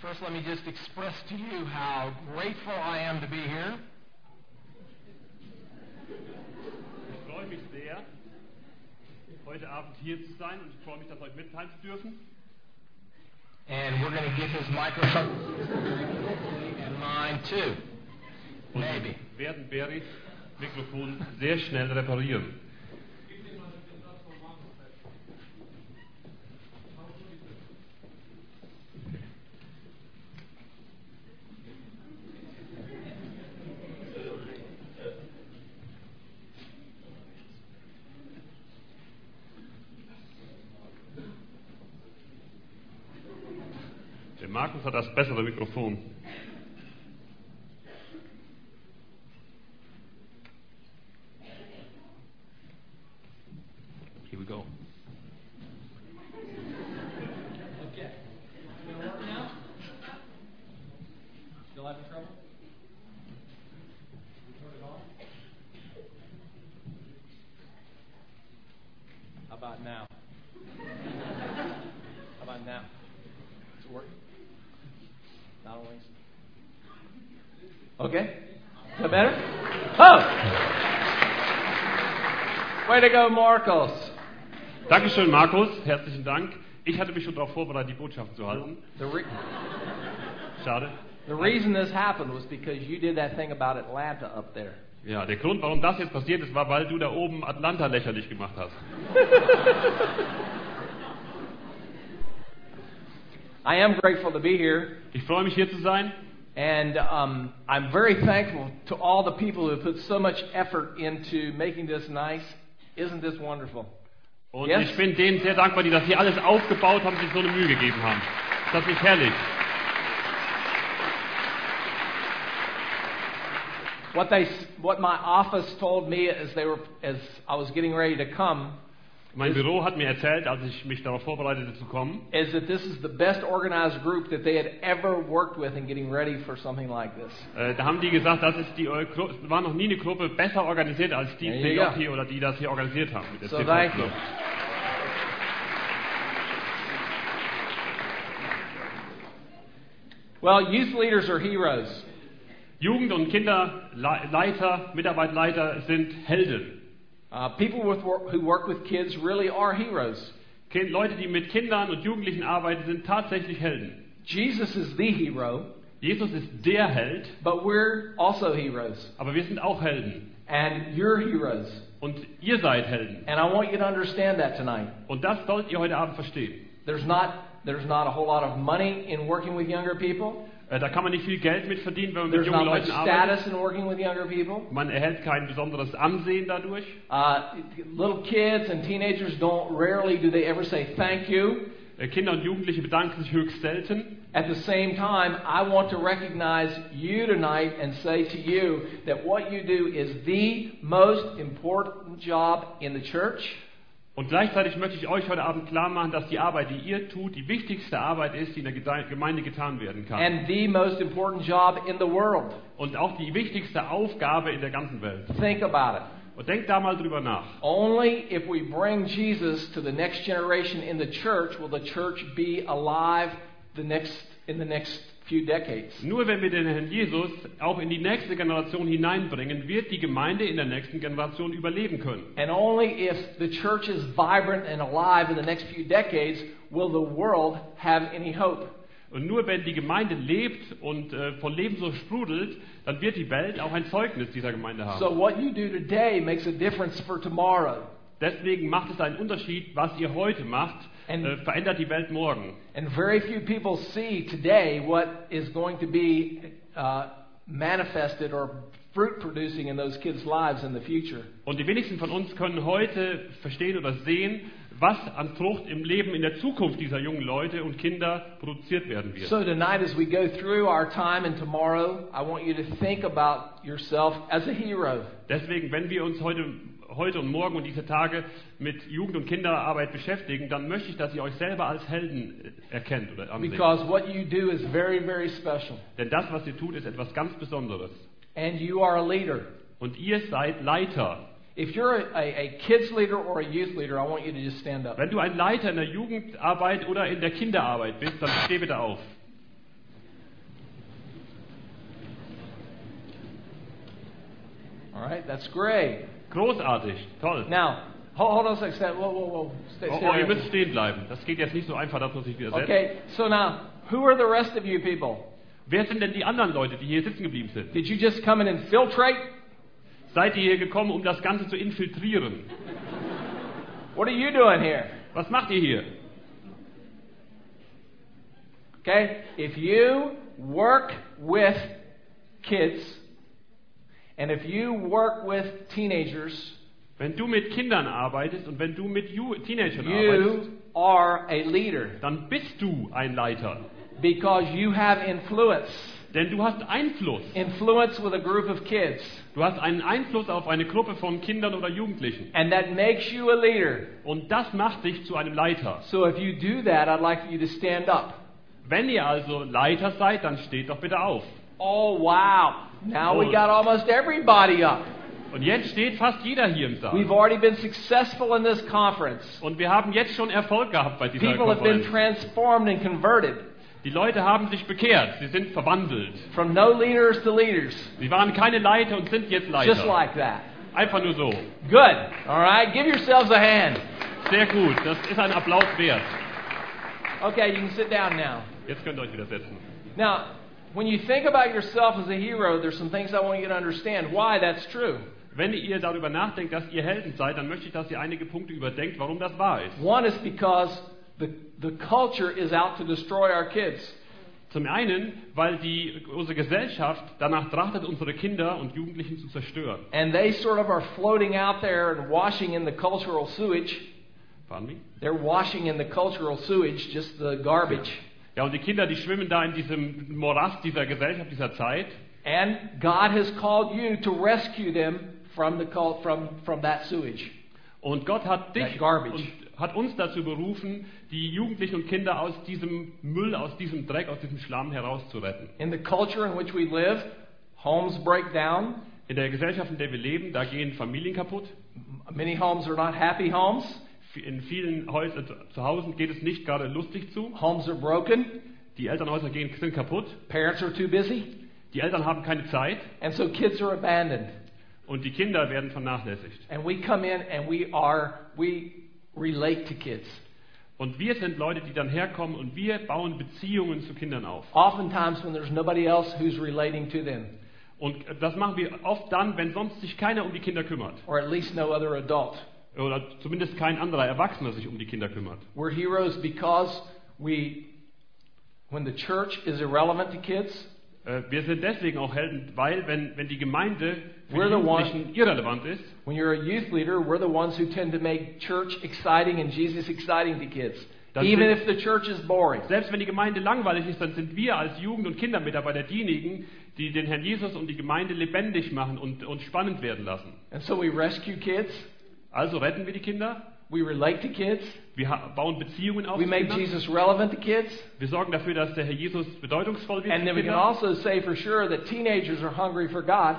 First, let me just express to you how grateful I am to be here. Ich freue mich sehr, heute Abend hier zu sein und ich freue mich, das euch mitteilen zu dürfen. And we're going to get his microphone and mine too. Und Maybe. werden Berries Mikrofon sehr schnell reparieren. Markus hat das bessere Mikrofon. Here we go. Okay. It's gonna work now? Still having trouble? Turn it on. How about now? How about now? Is it working? Not always. Okay. Is that better? Oh! Way to go, Marcos. Dankeschön, Markus. Herzlichen Dank. Ich hatte mich schon darauf vorbereitet, die Botschaft zu halten. Schade. the reason this happened was because you did that thing about Atlanta up there. Ja, der Grund, warum das jetzt passiert ist, war, weil du da oben Atlanta lächerlich gemacht hast. I am grateful to be here, Ich freue mich hier zu sein and um, I'm very thankful to all the people who put so much effort into making this nice. Isn't this wonderful? und Yes. ich bin denen sehr dankbar, die das hier alles aufgebaut haben, sich so eine Mühe gegeben haben. Ist das nicht herrlich? What they, what my office told me as they were, as I was getting ready to come, Mein Büro hat mir erzählt, als ich mich darauf vorbereitete zu kommen, is that this is the best organized group that they had ever worked with in getting ready for something like this. äh, da haben die gesagt, das ist die war noch nie eine Gruppe besser organisiert als die hier oder die das hier organisiert haben. Mit der So thank you. Well, youth leaders are heroes. Jugend- und Kinderleiter, Mitarbeitleiter sind Helden. Uh, people with who work with kids really are heroes. Leute, die mit Kindern und Jugendlichen arbeiten, sind tatsächlich Helden. Jesus is the hero, Jesus ist der Held, but we're also heroes. aber wir sind auch Helden. And you're heroes. Und ihr seid Helden. And I want you to understand that tonight. Und das sollt ihr heute Abend verstehen. There's not, there's not a whole lot of money in working with younger people. Äh, Da kann man nicht viel Geld mit verdienen, wenn man mit There's jungen not much Leuten arbeitet. Man erhält kein besonderes Ansehen dadurch. Uh, little kids and teenagers don't rarely do they ever say thank you. Äh, Kinder und Jugendliche bedanken sich höchst selten. At the same time, I want to recognize you tonight and say to you that what you do is the most important job in the church. Und gleichzeitig möchte ich euch heute Abend klar machen, dass die Arbeit, die ihr tut, die wichtigste Arbeit ist, die in der Gemeinde getan werden kann. and the most important job in the world. Und auch die wichtigste Aufgabe in der ganzen Welt. Think about it. Und denkt da mal drüber nach. Only if we bring Jesus to the next generation in the church will the church be alive the next, in the next few decades. Nur wenn wir den Herrn Jesus auch in die nächste Generation hineinbringen, wird die Gemeinde in der nächsten Generation überleben können. And only if the church is vibrant and alive in the next few decades will the world have any hope. Und nur wenn die Gemeinde lebt und äh, von Leben so sprudelt, dann wird die Welt auch ein Zeugnis dieser Gemeinde haben. So what you do today makes a difference for tomorrow. Deswegen macht es einen Unterschied, was ihr heute macht, And- äh, verändert die Welt morgen. And very few people see today what is going to be uh, manifested or fruit producing in those kids' lives in the future. Und die wenigsten von uns können heute verstehen oder sehen, was an Frucht im Leben in der Zukunft dieser jungen Leute und Kinder produziert werden wird. So tonight, as we go through our time and tomorrow, I want you to think about yourself as a hero. Deswegen, wenn wir uns heute, heute und morgen und diese Tage mit Jugend- und Kinderarbeit beschäftigen, dann möchte ich, dass ihr euch selber als Helden äh, erkennt oder anseht. Because what you do is very, very special. Denn das, was ihr tut, ist etwas ganz Besonderes. And you are a leader. Und ihr seid Leiter. If you're a, a, kids leader or a youth leader, I want you to just stand up. Wenn du ein Leiter in der Jugendarbeit oder in der Kinderarbeit bist, dann steh bitte auf. All right, that's great. Großartig, toll. Now, hold, hold on a second. Whoa, whoa, whoa. Stay, Oh, stay oh, ihr müsst stehen bleiben. Das geht jetzt nicht so einfach, dass man sich wieder setzt. Okay, so now, who are the rest of you people? Wer sind denn die anderen Leute, die hier sitzen geblieben sind? Did you just come and infiltrate? Seid ihr hier gekommen, um das Ganze zu infiltrieren? What are you doing here? Was macht ihr hier? Okay? If you work with kids and if you work with teenagers, Wenn du mit Kindern arbeitest und wenn du mit Teenagern arbeitest, are a leader dann bist du ein Leiter. because you have influence. Denn du hast Einfluss. Influence with a group of kids. Du hast einen Einfluss auf eine Gruppe von Kindern oder Jugendlichen. And that makes you a leader. Und das macht dich zu einem Leiter. So if you do that, I'd like you to stand up. Wenn ihr also Leiter seid, dann steht doch bitte auf. Oh, wow. Now we got almost everybody up. Und jetzt steht fast jeder hier im Saal. We've already been successful in this conference. Und wir haben jetzt schon Erfolg gehabt bei dieser People have been transformed and converted Die Leute haben sich bekehrt. Sie sind verwandelt. from no leaders to leaders. Sie waren keine Leiter und sind jetzt Leiter. Just like that. Einfach nur so. Good. All right. Give yourselves a hand. Sehr gut. Das ist ein Applaus wert. Okay, you can sit down now. Jetzt könnt ihr euch wieder setzen. Now, when you think about yourself as a hero, there's some things I want you to understand why that's true. Wenn ihr darüber nachdenkt, dass ihr Helden seid, dann möchte ich, dass ihr einige Punkte überdenkt, warum das wahr ist. One is because the, the culture is out to destroy our kids. Zum einen, weil die, unsere Gesellschaft danach trachtet, unsere Kinder und Jugendlichen zu zerstören. And they sort of are floating out there and washing in the cultural sewage. Pardon me? They're washing in the cultural sewage, just the garbage. Ja, und die Kinder, die schwimmen da in diesem Morast dieser Gesellschaft, dieser Zeit. And God has called you to rescue them from, the cul- from, from that sewage. Und Gott hat dich und hat uns dazu berufen, die Jugendlichen und Kinder aus diesem Müll, aus diesem Dreck, aus diesem Schlamm herauszuretten. In the culture in which we live, homes break down. In der Gesellschaft, in der wir leben, da gehen Familien kaputt. Many homes are not happy homes. In vielen Häusern zu Hause geht es nicht gerade lustig zu. Homes are broken. Die Elternhäuser gehen, sind kaputt. Parents are too busy. Die Eltern haben keine Zeit And so kids are abandoned. und die Kinder werden vernachlässigt. And we come in and we are, we relate to kids. Und wir sind Leute, die dann herkommen und wir bauen Beziehungen zu Kindern auf. Oftentimes when there's nobody else who's relating to them, Und das machen wir oft dann, wenn sonst sich keiner um die Kinder kümmert. or at least no other adult. Oder zumindest kein anderer Erwachsener sich um die Kinder kümmert. We're heroes because we, when the church is irrelevant to kids, Äh, Wir sind deswegen auch Helden, weil wenn, wenn die Gemeinde für We're die the one- Jugendlichen irrelevant ist, when you're a youth leader, we're the ones who tend to make church exciting and Jesus exciting to kids. Even it. if the church is boring. selbst wenn die Gemeinde langweilig ist, dann sind wir als Jugend- und Kindermitarbeiter diejenigen, die den Herrn Jesus und die Gemeinde lebendig machen und, und spannend werden lassen. And so we rescue kids, Also retten wir die Kinder, we relate to kids, wir bauen Beziehungen auf we make Kindern, Jesus relevant to kids, wir sorgen dafür, dass der Herr Jesus bedeutungsvoll wird and then we can Kinder. also say for sure that teenagers are hungry for God,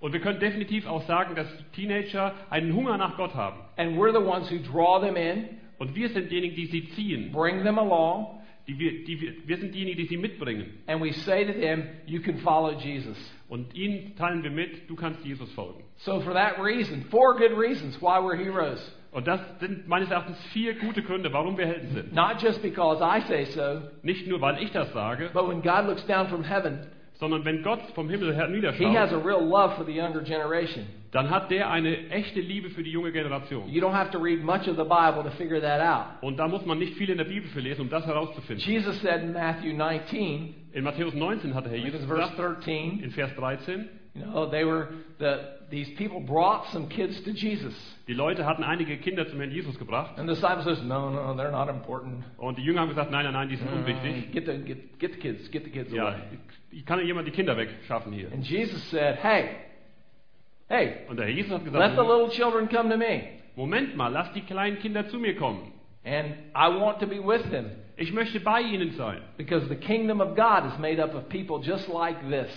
Und wir können definitiv auch sagen, dass Teenager einen Hunger nach Gott haben. and we're the ones who draw them in, Und wir sind diejenigen, die sie ziehen. bring them along, Die wir, die wir, wir sind diejenigen, die sie mitbringen. and we say to them, You can follow Jesus. Und ihnen teilen wir mit, du kannst Jesus folgen. So, for that reason, four good reasons why we're heroes. Und das sind meines Erachtens vier gute Gründe, warum wir Helden sind. Not just because I say so, Nicht nur, weil ich das sage, but when God looks down from heaven, sondern wenn Gott vom Himmel her He has a real love for the younger generation. dann hat der eine echte Liebe für die junge Generation. You don't have to read much of the Bible to figure that out. Und da muss man nicht viel in der Bibel für lesen, um das herauszufinden. Jesus said in Matthew 19, In Matthäus 19 hat der Herr Jesus verse gesagt, 13, in Vers 13, you know, they were the these people brought some kids to Jesus. die Leute hatten einige Kinder zum Herrn Jesus gebracht. And the disciples says, No, no, they're not important. Und die Jünger haben gesagt, nein, nein, nein, die sind mm, unwichtig. Get the get, get the kids, get the kids Ja, away. ich kann ja jemand die Kinder wegschaffen hier. And Jesus said, Hey, hey, Und der Herr Jesus hat let gesagt, the little children come to me, Moment mal, lass die kleinen Kinder zu mir kommen. and I want to be with them. Ich möchte bei ihnen sein. Because the kingdom of God is made up of people just like this.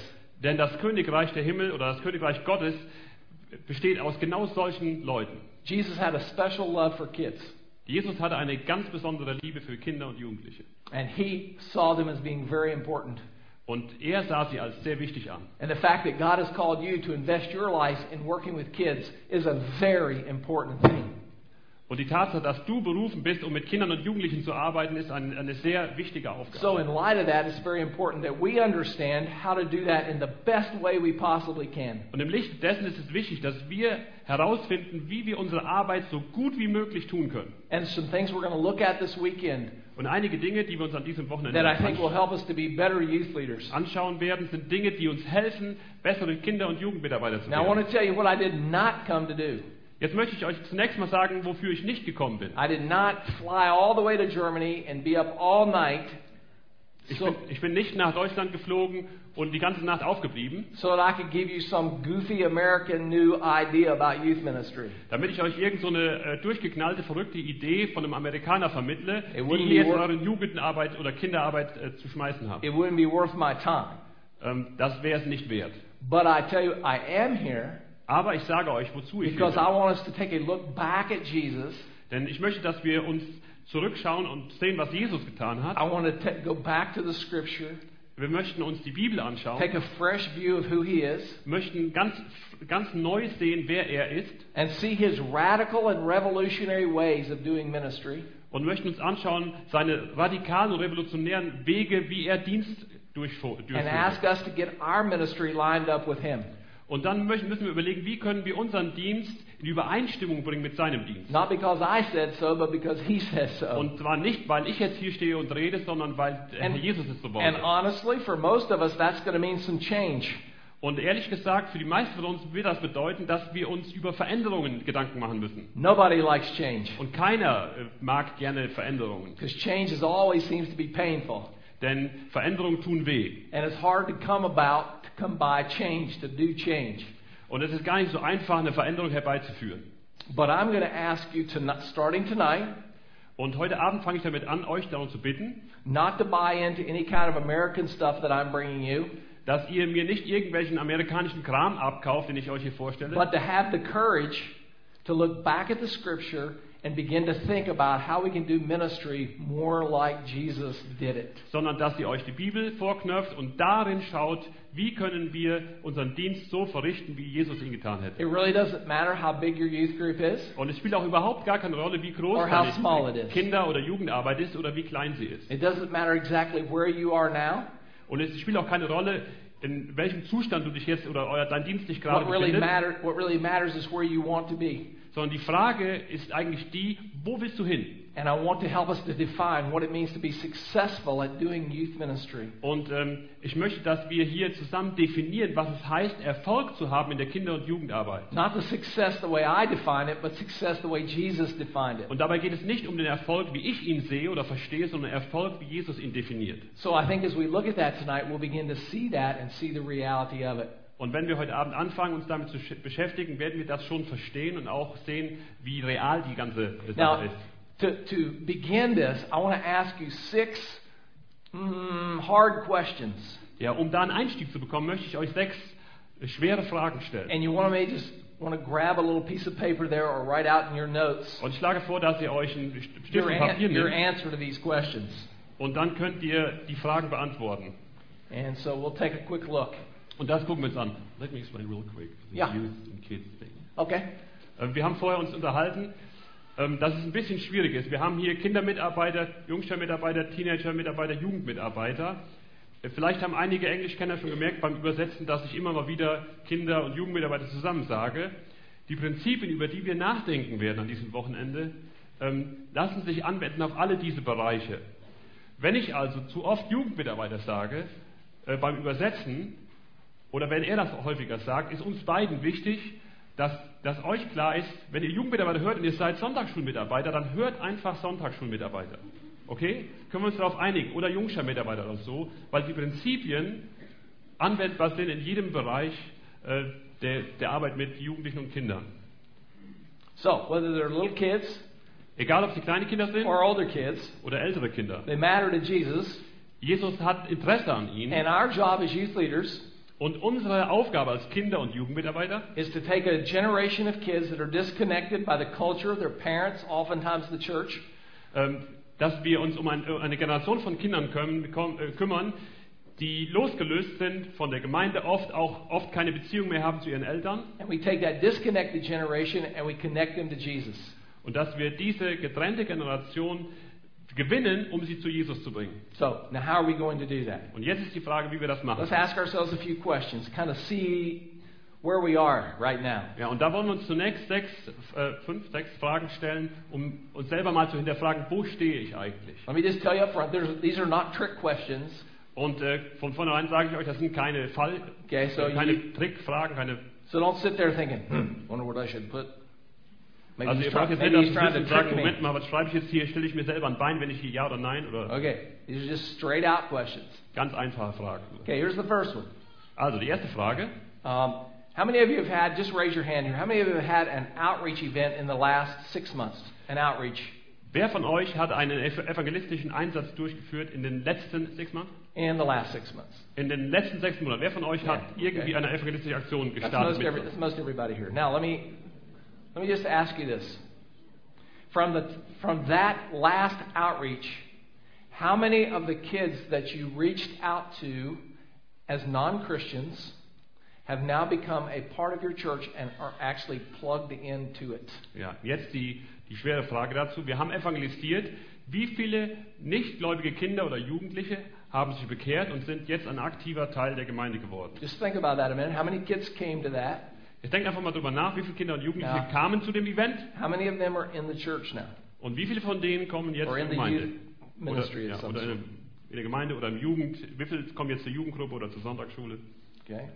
Denn das Königreich der Himmel oder das Königreich Gottes besteht aus genau solchen Leuten. Jesus had a special love for kids, Jesus hatte eine ganz besondere Liebe für Kinder und Jugendliche. and he saw them as being very important. Und er sah sie als sehr wichtig an. And the fact that God has called you to invest your life in working with kids is a very important thing. Und die Tatsache, dass du berufen bist, um mit Kindern und Jugendlichen zu arbeiten, ist ein, eine sehr wichtige Aufgabe. So, in light of that, it's very important that we understand how to do that in the best way we possibly can. Und im Licht dessen ist es wichtig, dass wir herausfinden, wie wir unsere Arbeit so gut wie möglich tun können. And some things we're going to look at this weekend Und einige Dinge, die wir uns an diesem Wochenende anschauen werden, sind Dinge, die uns helfen, bessere Kinder- und Jugendmitarbeiter zu Now, I want werden. to tell you what I did not come to do. Jetzt möchte ich euch zunächst mal sagen, wofür ich nicht gekommen bin. I did not fly all the way to Germany and be up all night Ich so, bin, ich bin nicht nach Deutschland geflogen und die ganze Nacht aufgeblieben, so that I could give you some goofy American new idea about youth ministry. damit ich euch irgend so eine äh, durchgeknallte, verrückte Idee von einem Amerikaner vermittle, be jetzt eure Jugendarbeit oder Kinderarbeit äh, zu schmeißen habt. It wouldn't be worth my time. Ähm, das wäre es nicht wert. But I tell you, I am here Aber ich sage euch, wozu ich because I want us to take a look back at Jesus. Denn ich möchte, dass wir uns zurückschauen und sehen, was Jesus getan hat. I want to go back to the scripture, Wir möchten uns die Bibel anschauen, take a fresh view of who he is, möchten ganz, ganz neu sehen, wer er ist and see his radical and revolutionary ways of doing ministry. und möchten uns anschauen, seine radikalen und revolutionären Wege, wie er Dienst durchfu- and ask durchführt. us to get our ministry lined up with him. Und dann müssen wir überlegen, wie können wir unseren Dienst in Übereinstimmung bringen mit seinem Dienst. Not because I said so, but because he says so. Und zwar nicht, weil ich jetzt hier stehe und rede, sondern weil And- Jesus es so And wollte. honestly, for most of us, that's going to mean some change. Und ehrlich gesagt, für die meisten von uns wird das bedeuten, dass wir uns über Veränderungen Gedanken machen müssen. Nobody likes change Und keiner äh, mag gerne Veränderungen. because change is always seems to be painful. Denn Veränderungen tun weh. And it's hard to come about, to come by change, to do change. Und es ist gar nicht so einfach, eine Veränderung herbeizuführen. But I'm going to ask you, to, starting tonight, Und heute Abend fange ich damit an, euch darum zu bitten, not to buy into any kind of American stuff that I'm bringing you, dass ihr mir nicht irgendwelchen amerikanischen Kram abkauft, den ich euch hier vorstelle, but to have the courage to look back at the scripture and begin to think about how we can do ministry more like Jesus did it. sondern dass ihr euch die Bibel vorknöpft und darin schaut, wie können wir unseren Dienst so verrichten, wie Jesus ihn getan hätte. It really doesn't matter how big your youth group is. Und es spielt auch überhaupt gar keine Rolle, wie groß Or how deine small it is. Kinder- oder Jugendarbeit ist oder wie klein sie ist. It doesn't matter exactly where you are now. Und es spielt auch keine Rolle, in welchem Zustand du dich jetzt oder euer, dein Dienst dich gerade What really, befindet, matter, what really matters is where you want to be. Sondern die Frage ist eigentlich die, wo willst du hin? And I want to help us to define what it means to be successful at doing youth ministry. Und ähm, ich möchte, dass wir hier zusammen definieren, was es heißt, Erfolg zu haben in der Kinder- und Jugendarbeit. Not the success the way I define it, but success the way Jesus defined it. Und dabei geht es nicht um den Erfolg, wie ich ihn sehe oder verstehe, sondern Erfolg, wie Jesus ihn definiert. So I think as we look at that tonight, we'll begin to see that and see the reality of it. Und wenn wir heute Abend anfangen, uns damit zu sch- beschäftigen, werden wir das schon verstehen und auch sehen, wie real die ganze Sache ist. to, to begin this, I want to ask you six mm, hard questions. Ja, um da einen Einstieg zu bekommen, möchte ich euch sechs schwere Fragen stellen. And you want to just want to grab a little piece of paper there or write out in your notes Und ich schlage vor, dass ihr euch einen St- Stift your, und an- Papier your nehmt answer to these questions. und dann könnt ihr die Fragen beantworten. And so we'll take a quick look. Und das gucken wir uns an. Let me explain real quick the Ja. youth and kids thing. Okay? Äh, Wir haben vorher uns unterhalten, ähm, dass es ein bisschen schwierig ist. Wir haben hier Kindermitarbeiter, Jungsternmitarbeiter, Teenagermitarbeiter, Jugendmitarbeiter. Äh, Vielleicht haben einige Englischkenner schon gemerkt beim Übersetzen, dass ich immer mal wieder Kinder- und Jugendmitarbeiter zusammen sage. Die Prinzipien, über die wir nachdenken werden an diesem Wochenende, ähm, lassen sich anwenden auf alle diese Bereiche. Wenn ich also zu oft Jugendmitarbeiter sage, äh, beim Übersetzen, oder wenn er das häufiger sagt, ist uns beiden wichtig, dass, dass euch klar ist, wenn ihr Jugendmitarbeiter hört und ihr seid Sonntagsschulmitarbeiter, dann hört einfach Sonntagsschulmitarbeiter. Okay? Können wir uns darauf einigen? Oder Jungschulmitarbeiter oder so, weil die Prinzipien anwendbar sind in jedem Bereich äh, der, der Arbeit mit Jugendlichen und Kindern. So, whether they're little kids Egal, ob sie kleine Kinder sind or older kids, oder ältere Kinder. they matter to Jesus. Jesus hat Interesse an ihnen. And our job as youth leaders Und unsere Aufgabe als Kinder- und Jugendmitarbeiter is to take a generation of kids that are disconnected by the culture, their parents, oftentimes the church, ähm, dass wir uns um ein, eine Generation von Kindern küm- komm- äh, kümmern, die losgelöst sind von der Gemeinde, oft auch oft keine Beziehung mehr haben zu ihren Eltern. And we take that disconnected generation and we connect them to Jesus. Und dass wir diese getrennte Generation gewinnen, um sie zu Jesus zu bringen. So, now how are we going to do that? Und jetzt ist die Frage, wie wir das machen. Let's ask ourselves a few questions, kind of see where we are right now. Ja, und da wollen wir uns zunächst sechs, äh, fünf, sechs Fragen stellen, um uns selber mal zu hinterfragen, wo stehe ich eigentlich? Let me just tell you up front, these are not trick questions. Und äh, von vornherein sage ich euch, das sind keine Fall, Okay, so keine you- Trickfragen, keine. So don't sit there thinking, hmm, wonder what I should put. Maybe Also ihr braucht jetzt nicht he's das trying to Wissen sagen, trick me. Moment mal, was schreibe ich jetzt hier? Stelle ich mir selber ein Bein, wenn ich hier ja oder nein oder Okay, these are just straight out questions. ganz einfache Fragen. Okay, here's the first one. Also die erste Frage. Um, how many of you have had, just raise your hand here, how many of you have had an outreach event in the last six months? An outreach Wer von euch hat einen ev- evangelistischen Einsatz durchgeführt in den letzten sechs Monaten? in the last six months? In den letzten sechs Monaten. Wer von euch hat Ja, irgendwie okay. eine evangelistische Aktion That's gestartet? most, Mit? every, that's most everybody here. Now, let me, let me just ask you this. From, the, from that last outreach, how many of the kids that you reached out to as non Christians have now become a part of your church and are actually plugged into it? Ja, jetzt die, die schwere Frage dazu. Wir haben evangelisiert. Wie viele nichtgläubige Kinder oder Jugendliche haben sich bekehrt und sind jetzt ein aktiver Teil der Gemeinde geworden? Just think about that a minute. How many kids came to that? Jetzt denkt einfach mal drüber nach, wie viele Kinder und Jugendliche Ja. kamen zu dem Event How many of them are in the church now? und wie viele von denen kommen jetzt Or in zur the Gemeinde? youth ministry oder, ja, oder in, der- in der Gemeinde oder im Jugend. Wie viele kommen jetzt zur Jugendgruppe oder zur Sonntagsschule? Okay?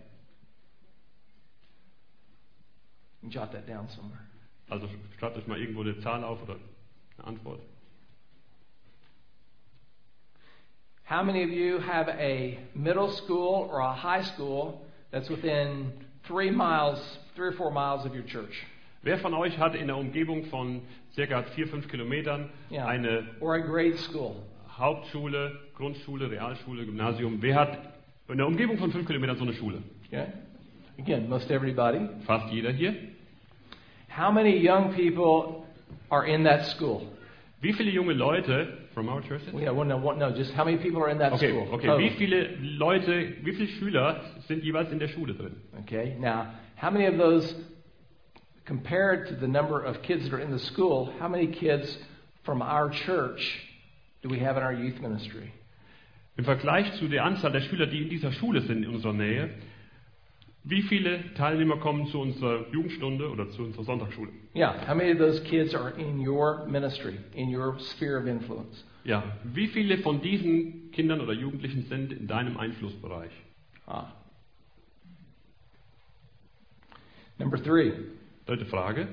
Jot that down somewhere. Also schreibt euch mal irgendwo eine Zahl auf oder eine Antwort. How many of you have a middle school or a high school that's within three miles, three or four miles of your church? Wer von euch hat in der Umgebung von circa vier, fünf Kilometern Yeah. eine Or a grade school? Hauptschule, Grundschule, Realschule, Gymnasium? Wer hat in der Umgebung von fünf Kilometern so eine Schule? Okay? Again, most everybody. Fast jeder hier. How many young people are in that school? Wie viele junge Leute from our churches? We have one, no, one, no, just how many people are in that Okay, school? okay. Total. Wie viele Leute, wie viele Schüler sind jeweils in der Schule drin? Okay, now, how many of those, compared to the number of kids that are in the school, how many kids from our church do we have in our youth ministry? Im Vergleich zu der Anzahl der Schüler, die in dieser Schule sind in unserer Nähe, wie viele Teilnehmer kommen zu unserer Jugendstunde oder zu unserer Sonntagsschule? Yeah, how many of those kids are in your ministry, in your sphere of influence? Ja, wie viele von diesen Kindern oder Jugendlichen sind in deinem Einflussbereich? Ah. Number three, Dritte Frage.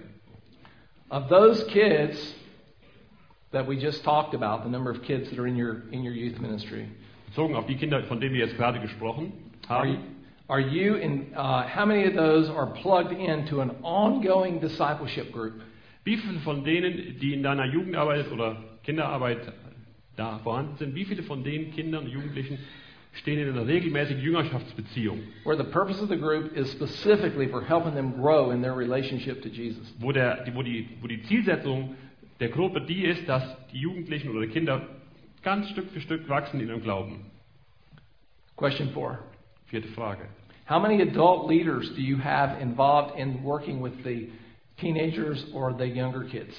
of those kids that we just talked about, the number of kids that are in your in your youth ministry, Bezogen auf die Kinder, von denen wir jetzt gerade gesprochen haben, are you in? Uh, how many of those are plugged into an ongoing discipleship group? wie viele von denen, die in deiner Jugendarbeit oder Kinderarbeit da vorhanden sind, wie viele von den Kindern und Jugendlichen stehen in einer regelmäßigen Jüngerschaftsbeziehung, Where the purpose of the group is specifically for helping them grow in their relationship to Jesus. wo, der, wo, die, wo die Zielsetzung der Gruppe die ist, dass die Jugendlichen oder die Kinder ganz Stück für Stück wachsen in ihrem Glauben. Question four. Vierte Frage. How many adult leaders do you have involved in working with the teenagers or the younger kids?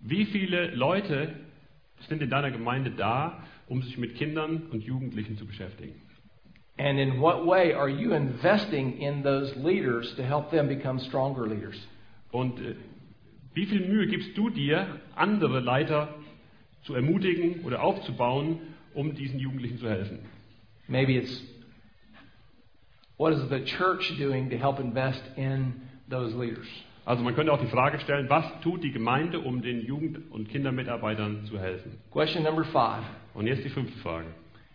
Wie viele Leute sind in deiner Gemeinde da, um sich mit Kindern und Jugendlichen zu beschäftigen? And in what way are you investing in those leaders to help them become stronger leaders? Und äh, wie viel Mühe gibst du dir, andere Leiter zu ermutigen oder aufzubauen, um diesen Jugendlichen zu helfen? Maybe it's what is the church doing to help invest in those leaders? Also man könnte auch die Frage stellen, was tut die Gemeinde, um den Jugend- und Kindermitarbeitern zu helfen? Question number five. Und jetzt die fünfte Frage.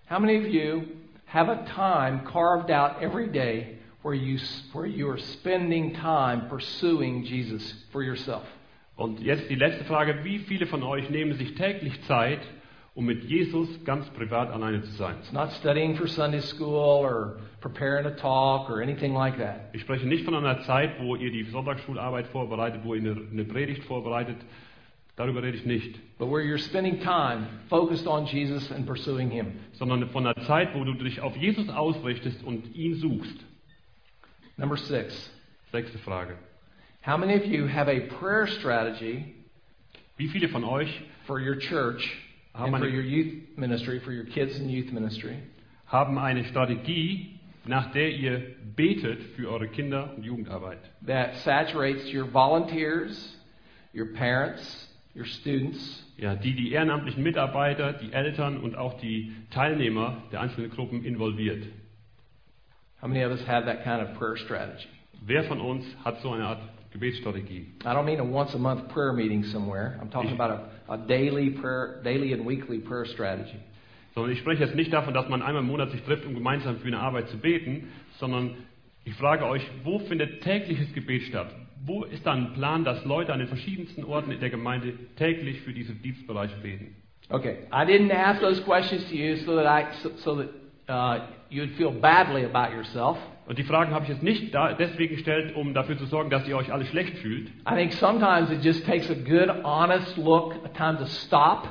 How many of you have a time carved out every day where you, where you are spending time pursuing Jesus for yourself? Und jetzt die letzte Frage. Wie viele von euch nehmen sich täglich Zeit, um mit Jesus ganz privat alleine zu sein? It's not studying for Sunday school or preparing a talk or anything like that. Ich spreche nicht von einer Zeit, wo ihr die Sonntagsschularbeit vorbereitet, wo ihr eine, eine Predigt vorbereitet. Darüber rede ich nicht. but where you're spending time focused on Jesus and pursuing Him. Sondern von der Zeit, wo du dich auf Jesus ausrichtest und ihn suchst. Number six, Sechste Frage. how many of you have a prayer strategy Wie viele von euch for your church How and for your youth ministry, for your kids and youth ministry? haben eine Strategie, nach der ihr betet für eure Kinder- und Jugendarbeit? that saturates your volunteers, your parents, your students, Ja, die die ehrenamtlichen Mitarbeiter, die Eltern und auch die Teilnehmer der einzelnen Gruppen involviert. How many of us have that kind of prayer strategy? Wer von uns hat so eine Art Gebetsstrategie? I don't mean a once a month prayer meeting somewhere. I'm talking about a, a daily prayer, daily and weekly prayer strategy. Sondern ich spreche jetzt nicht davon, dass man einmal im Monat sich trifft, um gemeinsam für eine Arbeit zu beten, sondern ich frage euch, wo findet tägliches Gebet statt? Wo ist da ein Plan, dass Leute an den verschiedensten Orten in der Gemeinde täglich für diese Dienstbereiche beten? Okay, I didn't ask those questions to you so that I so, so that uh, you'd feel badly about yourself. Und die Fragen habe ich jetzt nicht da deswegen gestellt, um dafür zu sorgen, dass ihr euch alle schlecht fühlt. I think sometimes it just takes a good, honest look, a time to stop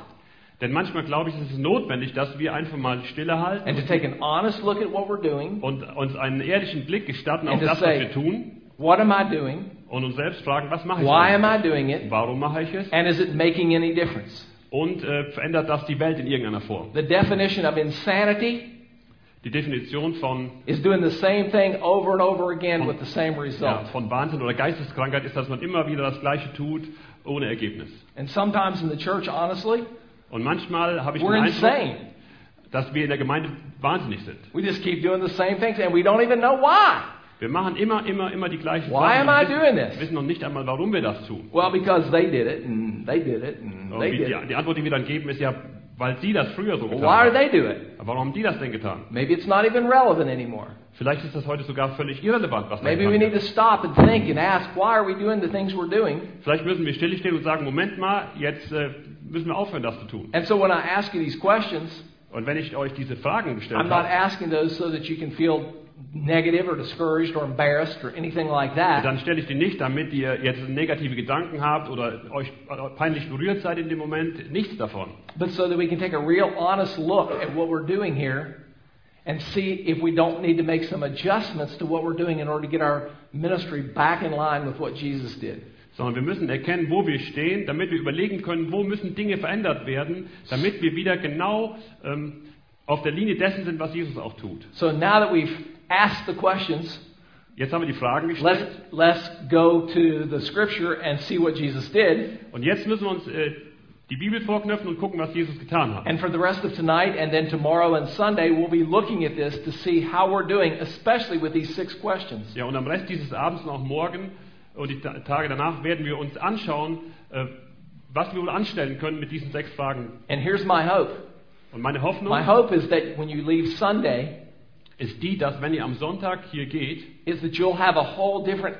Denn manchmal glaube ich, es ist notwendig, dass wir einfach mal stillehalten and to take an honest look at what we're doing. und uns einen ehrlichen Blick gestatten auf And to das, was say- wir tun What am I doing? und uns selbst fragen, was mache ich Why am? I doing it? Warum mache ich es? And is it making any difference? Und äh, verändert das die Welt in irgendeiner Form? The definition of insanity Die Definition von, is doing the same thing over and over again with the same ja, result. von Wahnsinn oder Geisteskrankheit ist, dass man immer wieder das Gleiche tut, ohne Ergebnis. And sometimes in the church, honestly, Und manchmal habe ich den we're Eindruck, insane. dass wir in der Gemeinde wahnsinnig sind. We just keep doing the same things and we don't even know why. Wir machen immer, immer, immer die gleichen Why am I und doing wissen, this? wissen noch nicht einmal, warum wir das tun. Well, because they did it and they did it and Und they die, did die, it. die Antwort, die wir dann geben, ist ja, weil sie das früher so getan why haben. do they do it? Aber warum haben die das denn getan? Maybe it's not even relevant anymore. Vielleicht ist das heute sogar völlig irrelevant, was da Maybe we getan need wird. to stop and think and ask, why are we doing the things we're doing? Vielleicht müssen wir stillstehen und sagen, Moment mal, jetzt äh, müssen wir aufhören, das zu tun. And so when I ask you these questions, Und wenn ich euch diese Fragen gestellt I'm not habe, asking those so that you can feel negative or discouraged or embarrassed or anything like that. dann stelle ich die nicht, damit ihr jetzt negative Gedanken habt oder euch peinlich berührt seid in dem Moment. Nichts davon. but so that we can take a real honest look at what we're doing here and see if we don't need to make some adjustments to what we're doing in order to get our ministry back in line with what Jesus did. Sondern wir müssen erkennen, wo wir stehen, damit wir überlegen können, wo müssen Dinge verändert werden, damit wir wieder genau ähm, auf der Linie dessen sind, was Jesus auch tut. So now that we've asked the questions, Jetzt haben wir die Fragen let's, gestellt let's go to the scripture and see what Jesus did. und jetzt müssen wir uns äh, die Bibel vorknöpfen und gucken, was Jesus getan hat. And for the rest of tonight and then tomorrow and Sunday, we'll be looking at this to see how we're doing, especially with these six questions. Ja, und am Rest dieses Abends und auch morgen und die Tage danach werden wir uns anschauen, äh, was wir wohl anstellen können mit diesen sechs Fragen. And here's my hope. Und meine Hoffnung My hope is that when you leave Sunday, ist die, dass wenn ihr am Sonntag hier geht, is that you'll have a whole different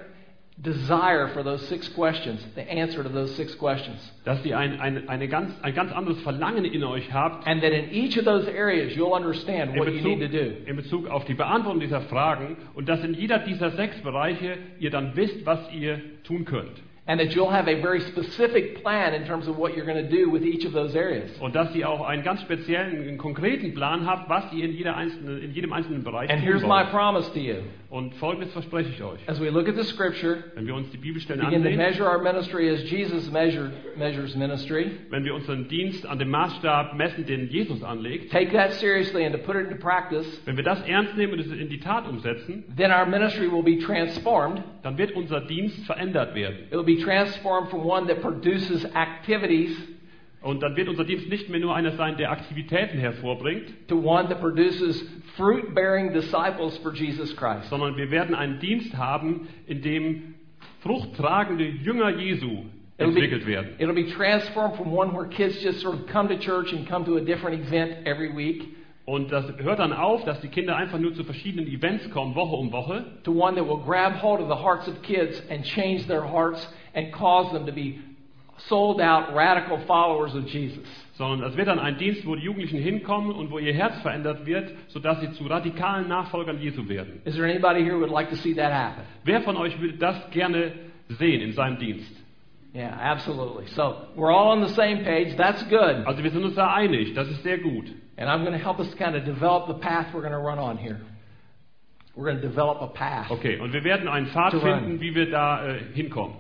desire for those six questions, the answer to those six questions. dass ihr ein, ein, eine ganz, ein ganz anderes Verlangen in euch habt And that in each of those areas you'll understand what you need Bezug, to do. in Bezug auf die Beantwortung dieser Fragen und dass in jeder dieser sechs Bereiche ihr dann wisst, was ihr tun könnt. And that you'll have a very specific plan in terms of what you're going to do with each of those areas. Und dass ihr auch einen ganz speziellen, einen konkreten Plan habt, was ihr in, jeder einzelnen, in jedem einzelnen Bereich And here's my promise to you. Und folgendes verspreche ich euch. As we look at the scripture, Wenn wir uns die Bibelstellen begin to measure our ministry as Jesus measured, measures ministry, wenn wir unseren Dienst an dem Maßstab messen, den Jesus anlegt, take that seriously and to put it into practice, wenn wir das ernst nehmen und es in die Tat umsetzen, then our ministry will be transformed. dann wird unser Dienst verändert werden. It will be transformed from one that produces activities Und dann wird unser Dienst nicht mehr nur einer sein, der Aktivitäten hervorbringt, to one that produces fruit bearing disciples for Jesus Christ. sondern wir werden einen Dienst haben, in dem fruchttragende Jünger Jesu It'll be, entwickelt werden. it'll be transformed from one where kids just sort of come to church and come to a different event every week Und das hört dann auf, dass die Kinder einfach nur zu verschiedenen Events kommen, Woche um Woche, to one that will grab hold of the hearts of kids and change their hearts and cause them to be sold out radical followers of Jesus. sondern es wird dann ein Dienst, wo die Jugendlichen hinkommen und wo ihr Herz verändert wird, sodass sie zu radikalen Nachfolgern Jesu werden. Is there anybody here who would like to see that happen? Wer von euch will das gerne sehen in seinem Dienst? Yeah, absolutely. So we're all on the same page. That's good. Also wir sind uns da einig, das ist sehr gut. And I'm going to help us kind of develop the path we're going to run on here. We're going to develop a path. Okay, und wir werden einen Pfad To run. finden, wie wir da äh, hinkommen.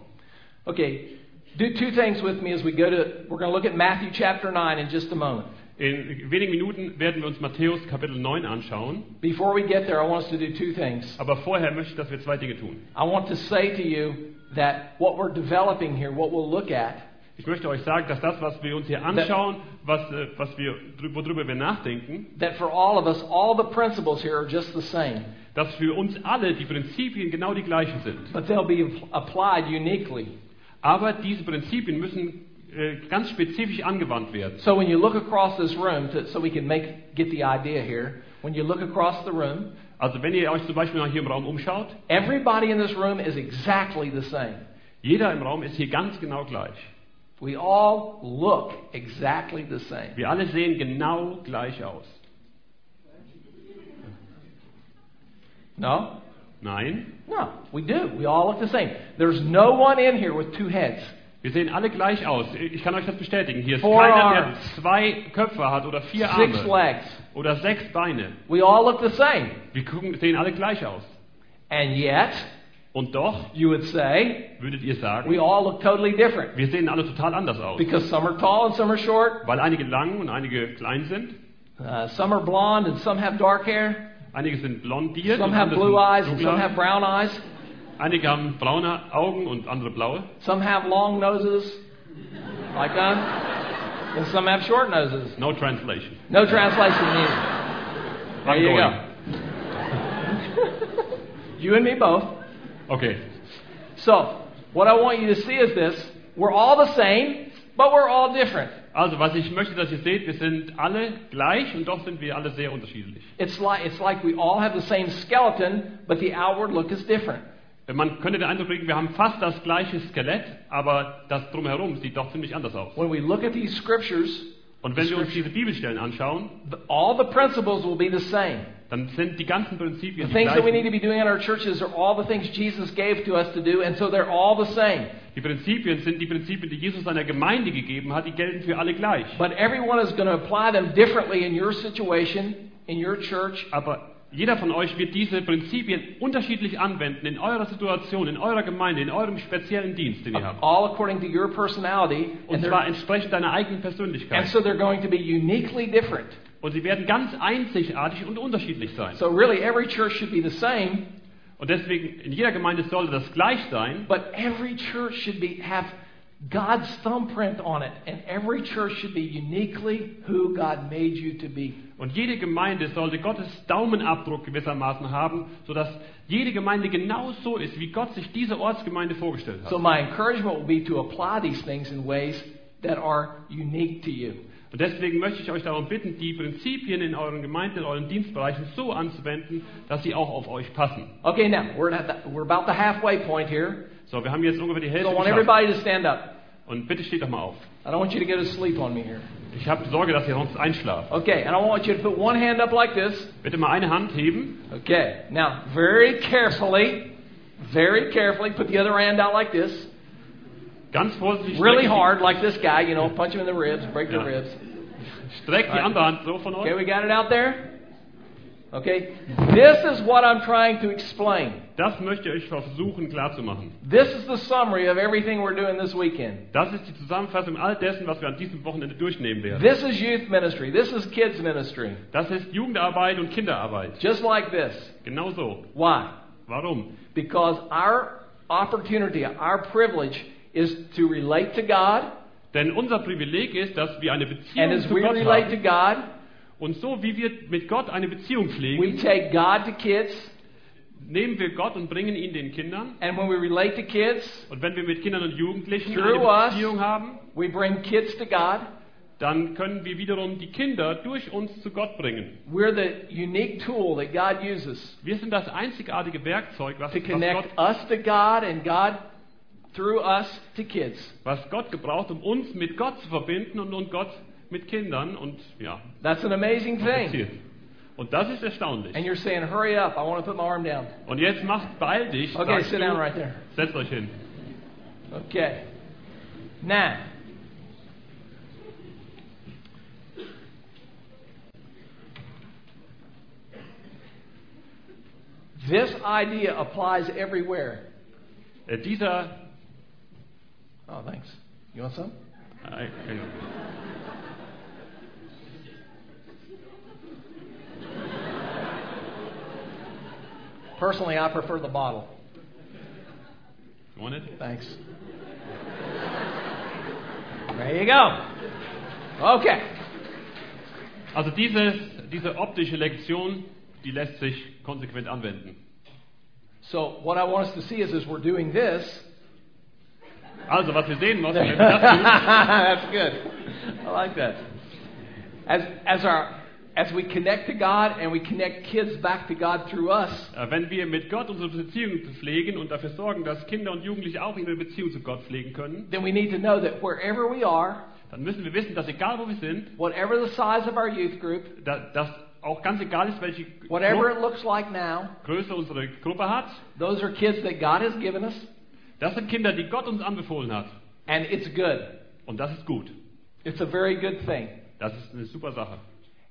Okay, do two things with me as we go to, we're going to look at Matthew chapter 9 in just a moment. In wenigen Minuten werden wir uns Matthäus Kapitel 9 anschauen. Before we get there, I want us to do two things. Aber vorher möchte ich, dass wir zwei Dinge tun. I want to say to you that what we're developing here, what we'll look at, Ich möchte euch sagen, dass das, was wir uns hier anschauen, was, äh, was wir, worüber wir nachdenken, that for all of us, all the principles here are just the same, dass für uns alle die Prinzipien genau die gleichen sind. but they'll be applied uniquely. Aber diese Prinzipien müssen äh, ganz spezifisch angewandt werden. So when you look across this room, to, so we can make get the idea here, when you look across the room, Also wenn ihr euch zum Beispiel hier im Raum umschaut, everybody in this room is exactly the same. jeder im Raum ist hier ganz genau gleich. We all look exactly the same. Wir alle sehen genau gleich aus. No? Nein, No, we do. We all look the same. There's no one in here with two heads. wir sehen alle gleich aus. Ich kann euch das bestätigen. Hier ist Four keiner, der zwei Köpfe hat oder vier Six Arme legs. oder sechs Beine. We all look the same. Wir gucken, sehen alle gleich aus. And yet, Und doch, you would say, würdet ihr sagen, we all look totally different. wir sehen alle total anders aus. Because some are tall and some are short. Weil einige lang und einige klein sind. Uh, some are blonde and some have dark hair. Einige sind blondiert Some have blue eyes and some have brown eyes. Einige haben braune Augen und andere blaue. Some have long noses, like us. And some have short noses. No translation. No translation needed. There I'm you going. go. you and me both. Okay. So, what I want you to see is this. We're all the same, but we're all different. Also, was ich möchte, dass ihr seht, wir sind alle gleich und doch sind wir alle sehr unterschiedlich. It's like, it's like we all have the same skeleton, but the outward look is different. Man könnte den Eindruck kriegen, wir haben fast das gleiche Skelett, aber das drumherum sieht doch ziemlich anders aus. When we look at these scriptures, Und wenn wir uns diese Bibelstellen anschauen, the- all the principles will be the same. dann sind die ganzen The Prinzipien die things that we need to be doing in our churches are all the things Jesus gave to us to do, and so they're all the same. Die Prinzipien sind die Prinzipien, die Jesus seiner Gemeinde gegeben hat, die gelten für alle gleich. But everyone is going to apply them differently in your situation, in your church, Aber jeder von euch wird diese Prinzipien unterschiedlich anwenden in eurer Situation, in eurer Gemeinde, in eurem speziellen Dienst, den ihr habt. all according to your personality, Und and, zwar entsprechend deiner eigenen and Persönlichkeit. so they're going to be uniquely different. Und sie werden ganz einzigartig und unterschiedlich sein. So really, every church should be the same, Und deswegen, in jeder Gemeinde sollte das gleich sein. but every church should be have God's thumbprint on it, and every church should be uniquely who God made you to be. Und jede Gemeinde sollte Gottes Daumenabdruck gewissermaßen haben, sodass jede Gemeinde genau so ist, wie Gott sich diese Ortsgemeinde vorgestellt hat. So my encouragement will be to apply these things in ways that are unique to you. Und deswegen möchte ich euch darum bitten, die Prinzipien in euren Gemeinden, in euren Dienstbereichen so anzuwenden, dass sie auch auf euch passen. Okay, now we're at the, we're about the halfway point here. So, wir haben jetzt ungefähr die So Hälfte I want geschafft. everybody to stand up. Und bitte steht doch mal auf. I don't want you to go to sleep on me here. Ich habe Sorge, dass ihr sonst einschlaft. Okay, and I want you to put one hand up like this. Bitte mal eine Hand heben. Okay, now very carefully, very carefully, put the other hand out like this. Ganz vorsichtig. Really hard, like this guy, you know, punch him in the ribs, break the ribs. Streckt die andere Hand so von Okay, we got it out there? Okay, this is what I'm trying to explain. Das möchte ich versuchen klarzumachen. This is the summary of everything we're doing this weekend. Das ist die Zusammenfassung all dessen, was wir an diesem Wochenende durchnehmen werden. This is youth ministry. This is kids ministry. Das ist Jugendarbeit und Kinderarbeit. Just like this. Genau so. Why? Warum? Because our opportunity, our privilege is to relate to God. Denn unser Privileg ist, dass wir eine And Beziehung as zu we Gott haben. God, Und so wie wir mit Gott eine Beziehung we pflegen, take God to kids. Nehmen wir Gott und bringen ihn den Kindern. And when we relate to kids, Und wenn wir mit Kindern und Jugendlichen eine us. Beziehung haben, we bring kids to God. dann können wir wiederum die Kinder durch uns zu Gott bringen. We're the unique tool that God uses Wir sind das einzigartige Werkzeug, was, to was, Gott, connect us to God and God through us to kids. was Gott gebraucht, um uns mit Gott zu verbinden und, und Gott mit Kindern. Und ja, That's an amazing thing. Und das ist erstaunlich. And you're saying, hurry up, I want to put my arm down. Und jetzt macht, beeil dich. Okay, sit du, down right there. Setzt euch hin. Okay. Now, this idea applies everywhere. Äh, dieser. Oh, thanks. You want some? Äh, äh, Personally, I prefer the bottle. you want it? Thanks. There you go. Okay. Also diese, diese optische Lektion, die lässt sich konsequent anwenden. So what I want us to see is as we're doing this. Also, was wir sehen müssen, wenn wir das tun, That's good. I like that. As as our as we connect to God and we connect kids back to God through us, äh, wenn wir mit Gott unsere Beziehung pflegen und dafür sorgen, dass Kinder und Jugendliche auch ihre Beziehung zu Gott pflegen können, then we need to know that wherever we are, dann müssen wir wissen, dass egal wo wir sind, whatever the size of our youth group, da, dass auch ganz egal ist, welche whatever it looks like now, Größe unsere Gruppe hat, those are kids that God has given us, das sind Kinder, die Gott uns anbefohlen hat. and it's good. Und das ist gut. It's a very good thing. Das ist eine super Sache.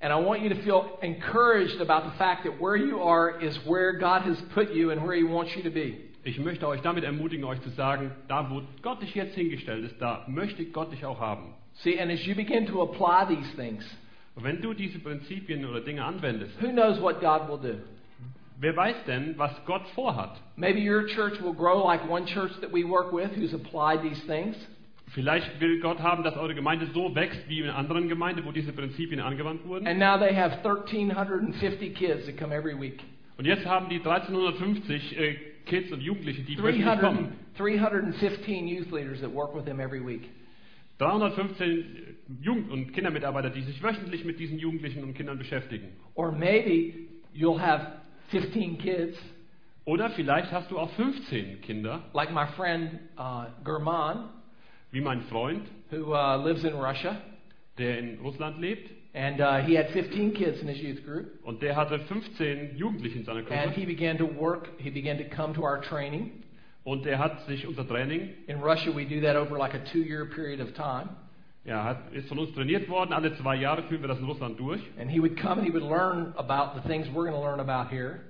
And I want you to feel encouraged about the fact that where you are is where God has put you and where He wants you to be. Ich möchte euch damit ermutigen, euch zu sagen, da wo Gott dich jetzt hingestellt ist, da möchte Gott dich auch haben. See, and as you begin to apply these things, Und wenn du diese Prinzipien oder Dinge anwendest, who knows what God will do? wer weiß denn, was Gott vorhat? Maybe your church will grow like one church that we work with who's applied these things. Vielleicht will Gott haben, dass eure Gemeinde so wächst wie in anderen Gemeinden, wo diese Prinzipien angewandt wurden. And now they have 1,350 kids that come every week. Und jetzt haben die 1350 äh, Kids und Jugendliche, die wöchentlich 300, kommen. 315 youth leaders that work with them every week. 315 Jugend- und Kindermitarbeiter, die sich wöchentlich mit diesen Jugendlichen und Kindern beschäftigen. Or maybe you'll have 15 kids, Oder vielleicht hast du auch 15 Kinder, like my friend uh, Gurman, wie mein Freund, who uh, lives in Russia. der in Russland lebt. And uh, he had 15 kids in his youth group. Und der hatte 15 Jugendliche in seiner And Gruppe. he began to work, he began to come to our training. Und er hat sich unser Training, In Russia, we do that over like a two year period of time. ja, hat, ist von uns trainiert worden. Alle zwei Jahre führen wir das in Russland durch. And he would come and he would learn about the things we're going to learn about here.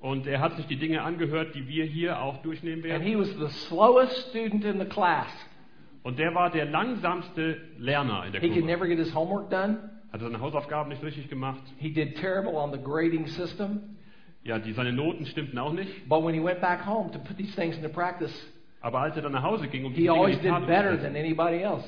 Und er hat sich die Dinge angehört, die wir hier auch durchnehmen And werden. he was the slowest student in the class. Und der war der langsamste Lerner in der He could Gruppe. never get his homework done. Hat seine Hausaufgaben nicht richtig gemacht. He did terrible on the grading system. Ja, die, seine Noten stimmten auch nicht. But when he went back home to put these things into practice, Aber als er dann nach Hause ging, um die he Dinge in die did Tat better umzusetzen, than anybody else.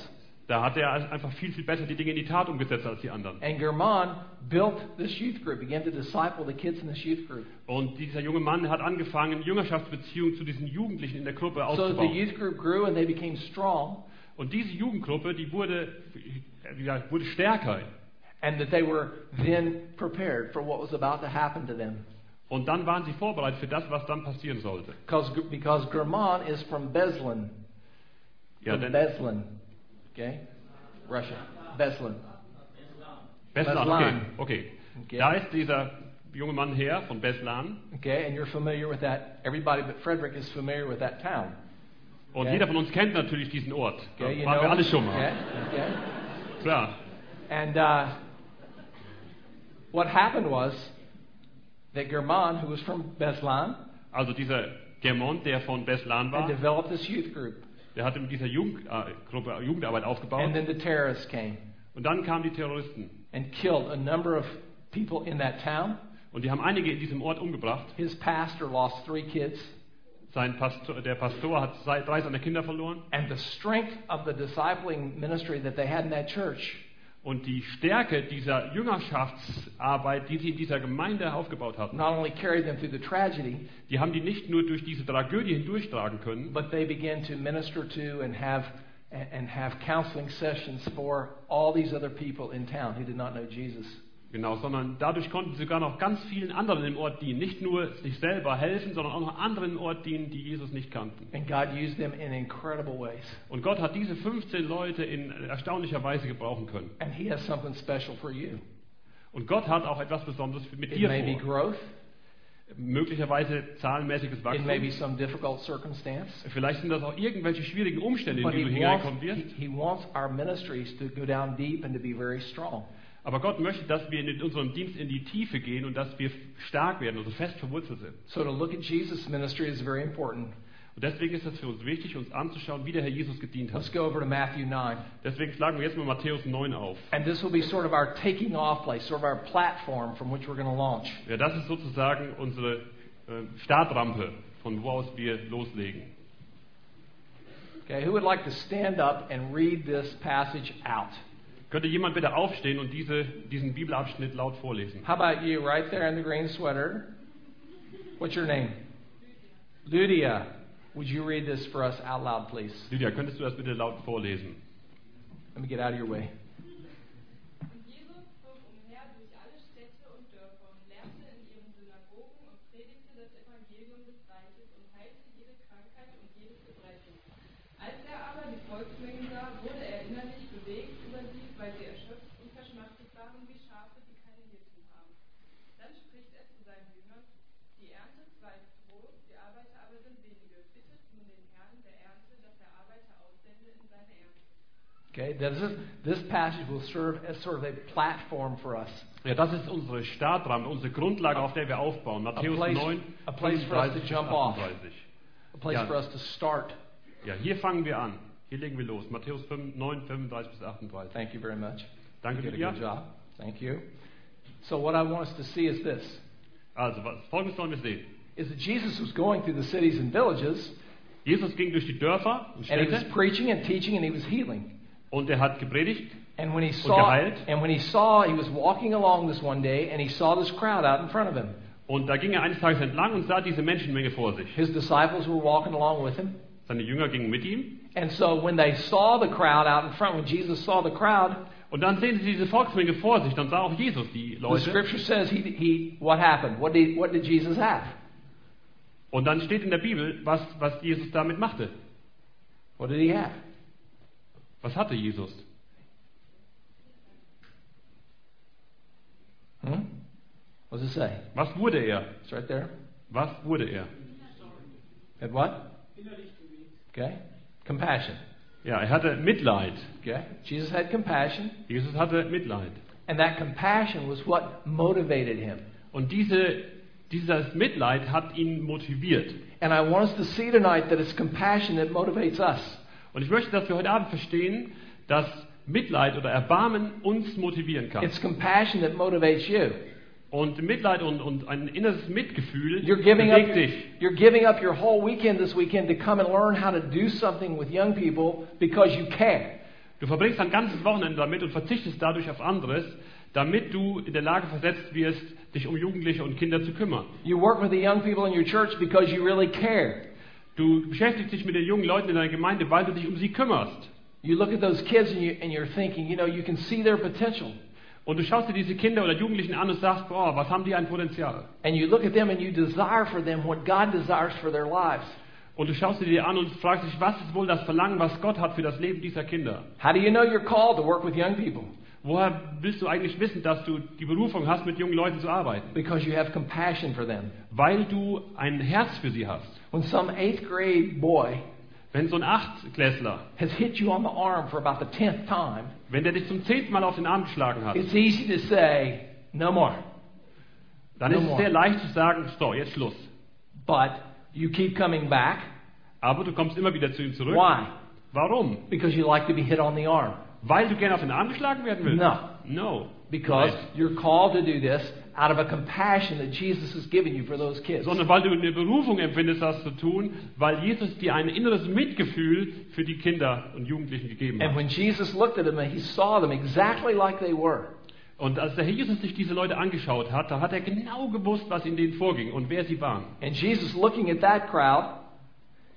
Da hat er einfach viel, viel besser die Dinge in die Tat umgesetzt als die anderen. And German built this youth group, began to disciple the kids in this youth group. Und dieser junge Mann hat angefangen, Jüngerschaftsbeziehungen zu diesen Jugendlichen in der Gruppe So the aufzubauen. youth group grew and they became strong, Und diese Jugendgruppe, die wurde, ja, wurde stärker. and that they were then prepared for what was about to happen to them. Und dann waren sie vorbereitet für das, was dann passieren sollte. Because, because German is from Beslan. Ja, denn Beslan. Okay? Russia. Beslan. Beslan, okay, okay. Okay. Da ist dieser junge Mann her von Beslan. Okay, and you're familiar with that. Everybody but Frederick is familiar with that town. Und Okay. jeder von uns kennt natürlich diesen Ort. Okay, waren know. wir alle schon mal. Okay, okay. Klar. And uh, what happened was that German, who was from Beslan, Also dieser Germont, der von Beslan war, developed this youth group. Der hat mit dieser Jugendgruppe äh, Jugendarbeit aufgebaut. And then the terrorists came Und dann kamen die Terroristen. and killed a number of people in that town. Und die haben einige in diesem Ort umgebracht. His pastor lost three kids. Sein Pastor, der Pastor hat drei seiner Kinder verloren. And the strength of the discipling ministry that they had in that church Und die Stärke dieser Jüngerschaftsarbeit, die sie in dieser Gemeinde aufgebaut hatten, not only carried them through the tragedy, die haben die nicht nur durch diese Tragödie hindurchtragen können, but they began to minister to and have and have counseling sessions for all these other people in town who did not know Jesus. Genau, sondern dadurch konnten sie sogar noch ganz vielen anderen im Ort dienen. Nicht nur sich selber helfen, sondern auch noch anderen im Ort dienen, die Jesus nicht kannten. And God used them in incredible ways. Und Gott hat diese 15 Leute in erstaunlicher Weise gebrauchen können. And He has something special for you. Und Gott hat auch etwas Besonderes mit It dir may be vor. growth, möglicherweise zahlenmäßiges It may be Wachstum. some difficult circumstance. Vielleicht sind das auch irgendwelche schwierigen Umstände, in die du hineinkommen wirst. he wants our ministries to go down deep and to be very strong. Aber Gott möchte, dass wir in unserem Dienst in die Tiefe gehen und dass wir stark werden, also fest verwurzelt sind. So to look at Jesus' ministry is very important. Und deswegen ist es für uns wichtig, uns anzuschauen, wie der Herr Jesus gedient Let's hat. go over to Matthew 9. Deswegen schlagen wir jetzt mal Matthäus 9 auf. And this will be sort of our taking off place, sort of our platform from which we're going to launch. Ja, das ist sozusagen unsere äh, Startrampe, von wo aus wir loslegen. Okay, who would like to stand up and read this passage out? Könnte jemand bitte aufstehen und diese, diesen Bibelabschnitt laut vorlesen? How about you, right there in the green sweater? What's your name? Lydia. Would you read this for us out loud, please? Lydia, könntest du das bitte laut vorlesen? Let me get out of your way. Okay, this, is, this passage will serve as sort of a platform for us. Ja, das ist unsere Startrampe, unsere Grundlage, auf der wir aufbauen. Matthäus place- 9, a place for us to jump off. A place Yeah. for us to start. Ja, hier fangen wir an. Hier legen wir los. Matthäus 5, 9, 35 bis 38. Thank you very much. Danke, You did a good job. Thank you. So what I want us to see is this. Also, was, folgendes sollen wir sehen. Is that Jesus was going through the cities and villages, Jesus ging durch die Dörfer und and he was preaching and teaching, and he was healing. Und er hat gepredigt. And when he saw, geheilt. and when he saw, he was walking along this one day, and he saw this crowd out in front of him. Und da ging er eines Tages entlang und sah diese Menschenmenge vor sich. His disciples were walking along with him. Seine Jünger gingen mit ihm. And so when they saw the crowd out in front, when Jesus saw the crowd, Und dann sehen sie diese Volksmenge vor sich. Dann sah auch Jesus die the Leute. scripture says he, he what happened? What did, what did Jesus have? Und dann steht in der Bibel, was, was Jesus damit machte. What did he have? Was hatte Jesus? Hmm? What does it say? Was wurde er? It's right there. Was wurde er? Had what? Okay. Compassion. Ja, er hatte Mitleid. Okay. Jesus had compassion, Jesus hatte Mitleid. and that compassion was what motivated him. Und diese, dieses Mitleid hat ihn motiviert. And I want us to see tonight that it's compassion that motivates us. Und ich möchte, dass wir heute Abend verstehen, dass Mitleid oder Erbarmen uns motivieren kann. It's compassion that motivates you. Und Mitleid und, und ein inneres Mitgefühl You're giving up bewegt dich. you're giving up your whole weekend this weekend to come and learn how to do something with young people because you care. Du verbringst ein ganzes Wochenende damit und verzichtest dadurch auf anderes, damit du in der Lage versetzt wirst, dich um Jugendliche und Kinder zu kümmern. You work with the young people in your church because you really care. Du beschäftigst dich mit den jungen Leuten in deiner Gemeinde, weil du dich um sie kümmerst. You look at those kids and, you, and you're thinking, you know, you can see their potential. Und du schaust dir diese Kinder oder Jugendlichen an und sagst, boah, was haben die ein Potenzial? And you look at them and you desire for them what God desires for their lives. Und du schaust dir an und fragst dich, was ist wohl das Verlangen, was Gott hat für das Leben dieser Kinder? How do you know you're called to work with young people? Woher willst du eigentlich wissen, dass du die Berufung hast, mit jungen Leuten zu arbeiten? Because you have compassion for them. Weil du ein Herz für sie hast. When some eighth grade boy Wenn so ein Achtklässler, has hit you on the arm for about the tenth time, wenn der dich zum zehnten Mal auf den Arm geschlagen hat, it's easy to say, no more. dann No ist es more. sehr leicht zu sagen, so, jetzt Schluss. But you keep coming back. Aber du kommst immer wieder zu ihm zurück. Why? Warum? Because you like to be hit on the arm. Weil du gerne auf den Arm geschlagen werden willst? No. No. Because Nein. you're called to do this out of a compassion that Jesus has given you for those kids. Sondern weil du eine Berufung empfindest, das zu tun, weil Jesus dir ein inneres Mitgefühl für die Kinder und Jugendlichen gegeben And hat. when Jesus looked at them, he saw them exactly like they were. Und als der Herr Jesus sich diese Leute angeschaut hat, da hat er genau gewusst, was in denen vorging und wer sie waren. And Jesus looking at that crowd,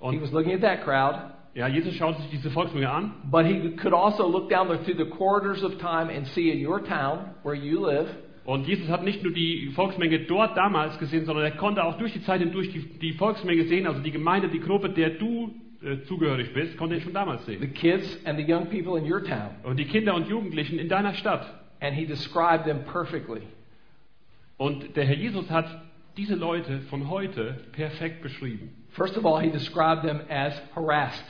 he Und was looking at that crowd, ja, Jesus schaut sich diese Volksmenge an, but he could also look down through the corridors of time and see in your town where you live Und Jesus hat nicht nur die Volksmenge dort damals gesehen, sondern er konnte auch durch die Zeit hindurch die, die Volksmenge sehen, also die Gemeinde, die Gruppe, der du äh, zugehörig bist, konnte er schon damals the sehen. kids and the young people in your town. Und die Kinder und Jugendlichen in deiner Stadt. And he described them perfectly. Und der Herr Jesus hat diese Leute von heute perfekt beschrieben. First of all, he described them as harassed.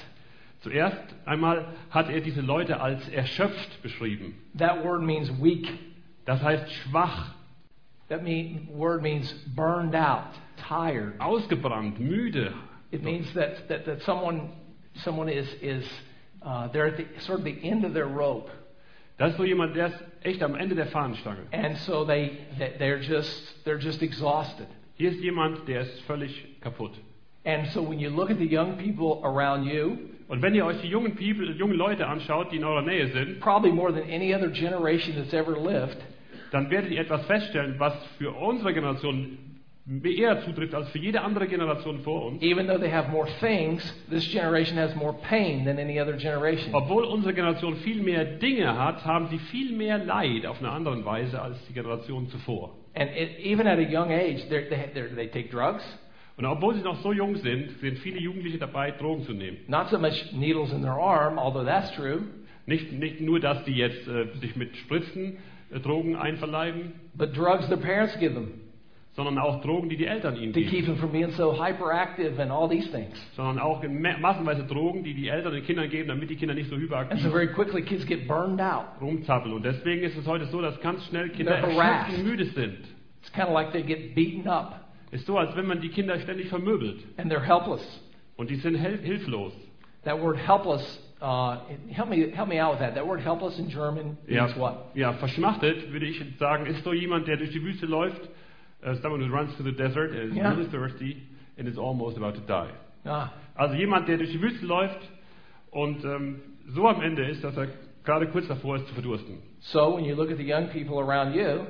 Zuerst einmal hat er diese Leute als erschöpft beschrieben. That word means weak. Das heißt schwach, That mean, word means burned out, tired. ausgebrannt, müde. It means that, that, that someone, someone is, is uh, they're at the, sort of the end of their rope. Das ist so jemand, der ist echt am Ende der Fahnenstange. And so they, they- they're, just, they're just exhausted. Hier ist jemand, der ist völlig kaputt. And so when you look at the young people around you, Und wenn ihr euch die jungen, People, jungen Leute anschaut, die in eurer Nähe sind, probably more than any other generation that's ever lived, dann werdet ihr etwas feststellen, was für unsere Generation eher zutrifft als für jede andere Generation vor uns. even though they have more things, this generation has more pain than any other generation. Obwohl unsere Generation viel mehr Dinge hat, haben sie viel mehr Leid auf eine andere Weise als die Generation zuvor. And it, even at a young age, they're, they, they're, they take drugs. Und obwohl sie noch so jung sind, sind viele Jugendliche dabei, Drogen zu nehmen. Not so much needles in their arm, although that's true, Nicht, nicht nur, dass die jetzt äh, sich mit Spritzen äh, Drogen einverleiben, but drugs their parents give them sondern auch Drogen, die die Eltern ihnen to keep geben. them from being so hyperactive and all these things. Sondern auch ma- massenweise Drogen, die die Eltern den Kindern geben, damit die Kinder nicht so And hyperaktiv so very quickly, kids get burned out. rumzappeln. Und deswegen ist es heute so, dass ganz schnell Kinder und müde sind. It's kind of like they get beaten up Ist so, als wenn man die Kinder ständig vermöbelt. and they're helpless. Und die sind hilflos. That word helpless, uh, help me help me out with that. That word helpless in German Ja, means what? ja, verschmachtet, würde ich sagen, ist so jemand, der durch die Wüste läuft. Uh, someone who runs through the desert is Ja. really thirsty and is almost about to die. Ah, Also jemand, der durch die Wüste läuft und ähm, so am Ende ist, dass er gerade kurz davor ist zu verdursten. so when you look at the young people around you,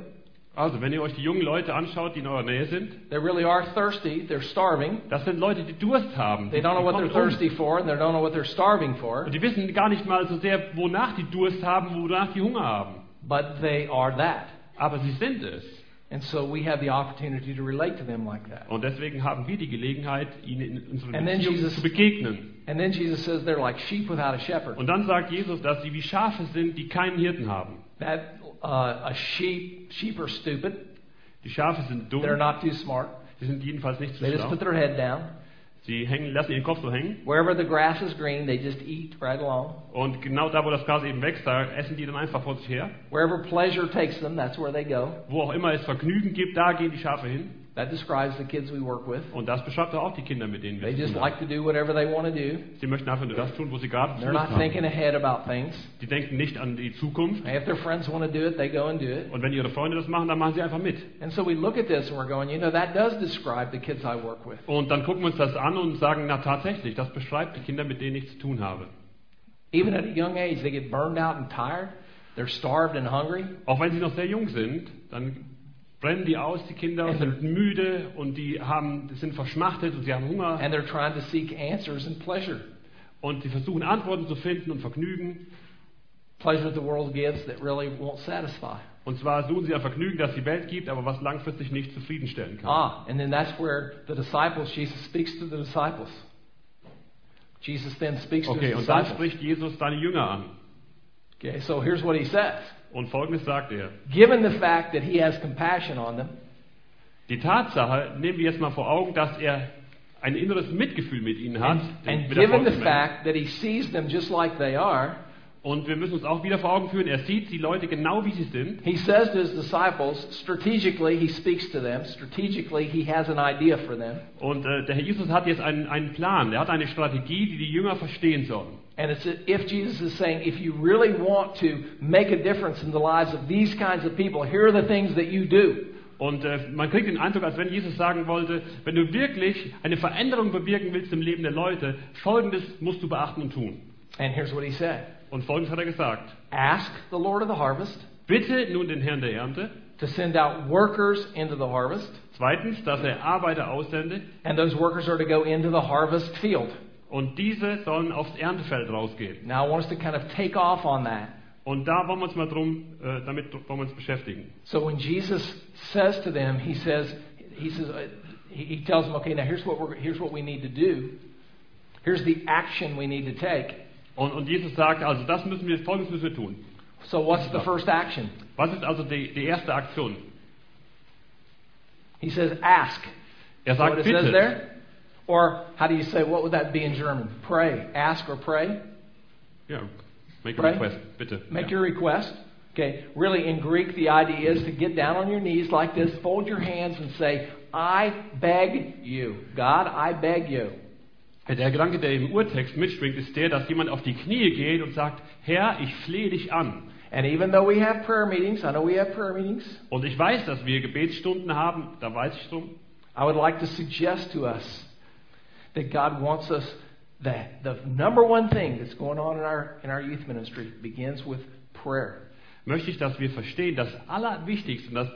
Also, wenn ihr euch die jungen Leute anschaut, die in eurer Nähe sind, they really are thirsty. They're starving. das sind Leute, die Durst haben. They don't know what they're thirsty for, and they don't know what they're starving for. Und die wissen gar nicht mal so sehr, wonach die Durst haben, wonach die Hunger haben. But they are that. Aber sie sind es. And so we have the opportunity to relate to them like that. Und deswegen haben wir die Gelegenheit, ihnen in unseren And then Beziehungen Jesus- zu begegnen. And then Jesus says they're like sheep without a shepherd. Und dann sagt Jesus, dass sie wie Schafe sind, die keinen Hirten haben. That uh, a sheep, sheep are stupid. Die Schafe sind dumm. They're not too smart. Sie sind jedenfalls nicht zu They just schlau. put their head down. Sie hängen, lassen ihren Kopf so hängen. Wherever the grass is green, they just eat right along. Und genau da, wo das Gras eben wächst, da essen die dann einfach vor sich her. Wherever pleasure takes them, that's where they go. Wo auch immer es Vergnügen gibt, da gehen die Schafe hin. That describes the kids we work with. Und das beschreibt auch die Kinder, mit denen wir They just like to do whatever they want to do. Sie möchten einfach nur das tun, wo sie gerade They're not thinking ahead about things. Die denken nicht an die Zukunft. If their friends want to do it, they go and do it. Und wenn ihre Freunde das machen, dann machen sie einfach mit. And so we look at this and we're going, you know, that does describe the kids I work with. Und dann gucken wir uns das an und sagen, na tatsächlich, das beschreibt die Kinder, mit denen ich zu tun habe. Even at a young age, they get burned out and tired. They're starved and hungry. Auch wenn sie noch sehr jung sind, dann brennen die aus, die Kinder, und sind müde und die haben, sind verschmachtet und sie haben Hunger And they're trying to seek answers and pleasure. und sie versuchen Antworten zu finden und Vergnügen. Pleasure the world gives that really won't satisfy. Und zwar suchen sie ein Vergnügen, das die Welt gibt, aber was langfristig nicht zufriedenstellen kann. Ah, and then that's where the disciples, Jesus speaks to the disciples. Jesus then speaks to Okay, his und dann disciples. spricht Jesus seine Jünger an. Okay, so here's what he says. Und folgendes sagt er. Given the fact that he has compassion on them, Die Tatsache, nehmen wir jetzt mal vor Augen, dass er ein inneres Mitgefühl mit ihnen hat. and, and mit given the fact that he sees them just like they are, Und wir müssen uns auch wieder vor Augen führen, er sieht die Leute genau wie sie sind. he says to his disciples, strategically, he speaks to them. Strategically, he has an idea for them. Und äh, der Herr Jesus hat jetzt einen, einen Plan, er hat eine Strategie, die die Jünger verstehen sollen. And it's if Jesus is saying, if you really want to make a difference in the lives of these kinds of people, here are the things that you do. Und äh, man kriegt den Eindruck, als wenn Jesus sagen wollte, wenn du wirklich eine Veränderung bewirken willst im Leben der Leute, folgendes musst du beachten und tun. And here's what he said Und folgendes hat er gesagt. Ask the Lord of the harvest Bitte nun den Herrn der Ernte, to send out workers into the harvest, zweitens, dass er Arbeiter aussende, and those workers are to go into the harvest field. Und diese sollen aufs Erntefeld rausgehen. Now, I want us to kind of take off on that. Und da wollen wir uns mal drum, äh, damit wollen wir uns beschäftigen. So when Jesus says to them, he says, he says, uh, he, tells them, okay, now here's what we're, here's what we need to do. Here's the action we need to take. Und, und Jesus sagt, also das müssen wir, folgendes müssen wir tun. So what's the first action? Was ist also die, die erste Aktion? He says, ask. Er sagt, there? Or how do you say, what would that be in German? Pray. Ask or pray? Ja, make a Pray. request, bitte. Make ja. your request. Okay. Really, in Greek, the idea is to get down on your knees like this, fold your hands, and say, I beg you. God, I beg you. Der Gedanke, der im Urtext mitschwingt, ist der, dass jemand auf die Knie geht und sagt, Herr, ich flehe dich an. And even though we have prayer meetings, I know we have prayer meetings, Und ich weiß, dass wir Gebetsstunden haben, da weiß ich drum. I would like to suggest to us that God wants us that the number one thing that's going on in our in our youth ministry begins with prayer. Möchte ich, dass wir verstehen, das Allerwichtigste, und das,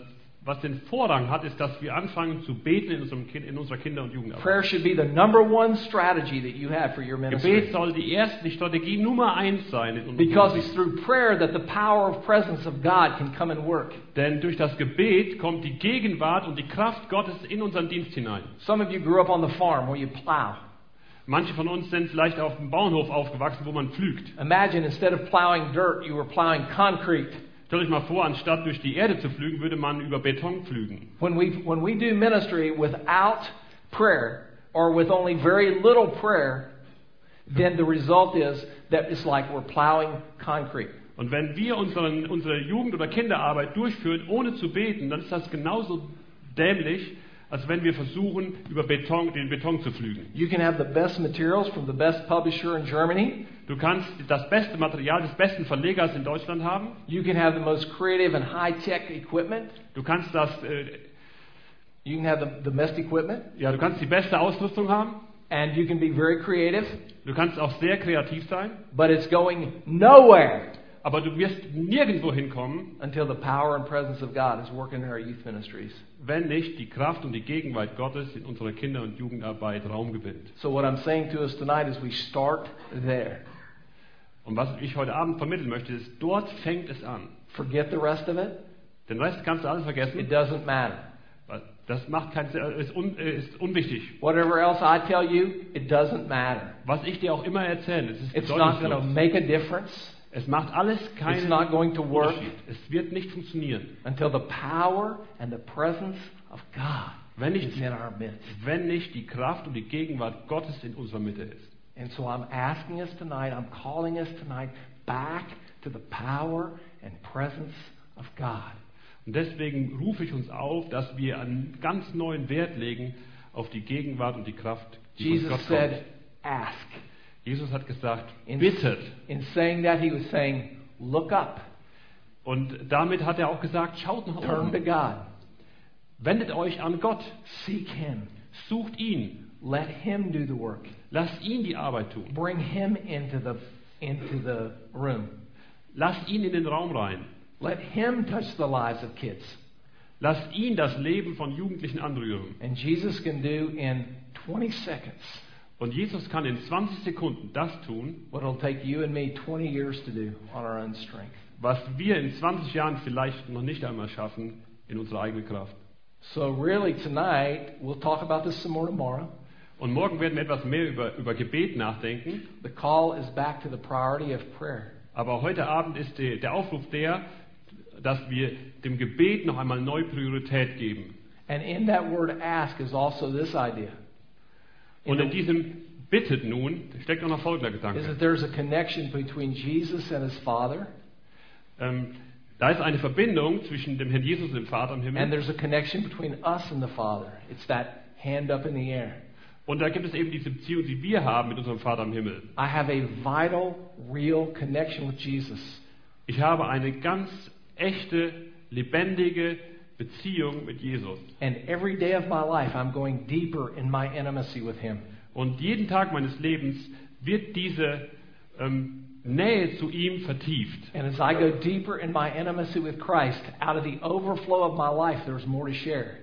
was den Vorrang hat, ist, dass wir anfangen zu beten in, unserem kind, in unserer Kinder- und Jugendarbeit. Prayer should be the number one strategy that you have for your Gebet soll die erste Strategie Nummer eins sein in Because it's through prayer that the power of presence of God can come and work. Denn durch das Gebet kommt die Gegenwart und die Kraft Gottes in unseren Dienst hinein. Some of you grew up on the farm where you plow. Manche von uns sind vielleicht auf dem Bauernhof aufgewachsen, wo man pflügt. Imagine instead of plowing dirt, you were plowing concrete. Stellt euch mal vor, anstatt durch die Erde zu pflügen, würde man über Beton pflügen. When we when we do ministry without prayer or with only very little prayer, then the result is that it's like we're plowing concrete. Und wenn wir unseren, unsere Jugend- oder Kinderarbeit durchführen, ohne zu beten, dann ist das genauso dämlich, als wenn wir versuchen, über Beton, den Beton zu pflügen. You can have the best materials from the best publisher in Germany. Du kannst das beste Material des besten Verlegers in Deutschland haben. You can have the most creative and high-tech equipment. Du kannst das, äh, You can have the, the best equipment, ja, du kannst die beste Ausrüstung haben. and you can be very creative, Du kannst auch sehr kreativ sein. but it's going nowhere Aber du wirst nirgendwo hinkommen, until the power and presence of God is working in our youth ministries. wenn nicht die Kraft und die Gegenwart Gottes in unserer Kinder- und Jugendarbeit Raum gewinnt. So what I'm saying to us tonight is we start there. Und was ich heute Abend vermitteln möchte, ist, dort fängt es an. Forget the rest of it. Den Rest kannst du alles It vergessen. doesn't matter. Das macht kein, ist, un, äh, ist unwichtig. Whatever else I tell you, it doesn't matter. Was ich dir auch immer erzähle, es ist It's not going to bedeutungslos. make a difference. Es macht alles It's keinen not going to work. Es wird nicht funktionieren, until the power and the presence of God wenn is nicht, in our midst. wenn nicht die Kraft und die Gegenwart Gottes in unserer Mitte ist. And so I'm asking us tonight, I'm calling us tonight back to the power and presence of God. Und deswegen rufe ich uns auf, dass wir einen ganz neuen Wert legen auf die Gegenwart und die Kraft, die von Jesus Gott said, kommt. ask. Jesus hat gesagt, In, bittet. in saying that, he was saying, look up, Und damit hat er auch gesagt, schaut nach turn to. God, Wendet euch an Gott. seek him, Sucht ihn. let him do the work, Lasst ihn die Arbeit tun. bring him into the, into the room, Lasst ihn in den Raum rein. let him touch the lives of kids. Lasst ihn das Leben von Jugendlichen anrühren. And Jesus can do in 20 seconds Und Jesus kann in 20 Sekunden das tun, what it'll take you and me 20 years to do on our own strength. was wir in 20 Jahren vielleicht noch nicht einmal schaffen in unserer eigenen Kraft. So, really, tonight, we'll talk about this some more tomorrow. Und morgen werden wir etwas mehr über, über Gebet nachdenken. The call is back to the priority of prayer. Aber heute Abend ist der, der Aufruf der, dass wir dem Gebet noch einmal neu Priorität geben. And in that word ask is also this idea Und in diesem bittet nun steckt auch noch folgender is Gedanke. that there's a connection between Jesus and his Father, Ähm, da ist eine Verbindung zwischen dem Herrn Jesus und dem Vater im and Himmel. there's a connection between us and the Father. It's that hand up in the air. Und da gibt es eben diese Beziehung, die wir haben mit unserem Vater im Himmel. I have a vital, real connection with Jesus. Ich habe eine ganz echte, lebendige Beziehung mit Jesus. And every day of my life, I'm going deeper in my intimacy with him. Und jeden Tag meines Lebens wird diese ähm, Nähe zu ihm vertieft. And as I go deeper in my intimacy with Christ, out of the overflow of my life, there's more to share.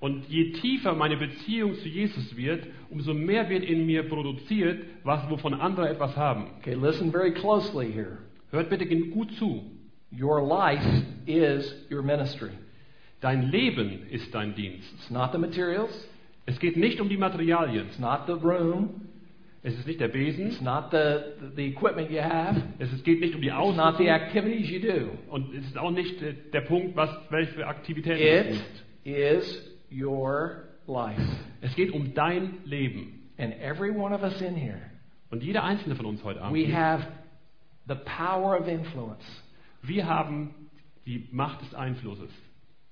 Und je tiefer meine Beziehung zu Jesus wird, umso mehr wird in mir produziert, was, wovon andere etwas haben. Okay, listen very closely here. Hört bitte gut zu. Your life is your ministry. Dein Leben ist dein Dienst. It's not the materials, Es geht nicht um die Materialien. it's not the room, Es ist nicht der Besen. it's not the, the equipment you have, Es ist- geht nicht um die it's not the Ausrüstung. activities you do. Und es ist auch nicht äh, der Punkt, was, welche Aktivitäten It gibt. is your life. Es geht um dein Leben. And every one of us in here, Und jeder einzelne von uns heute Abend, we have the power of influence wir haben die Macht des Einflusses.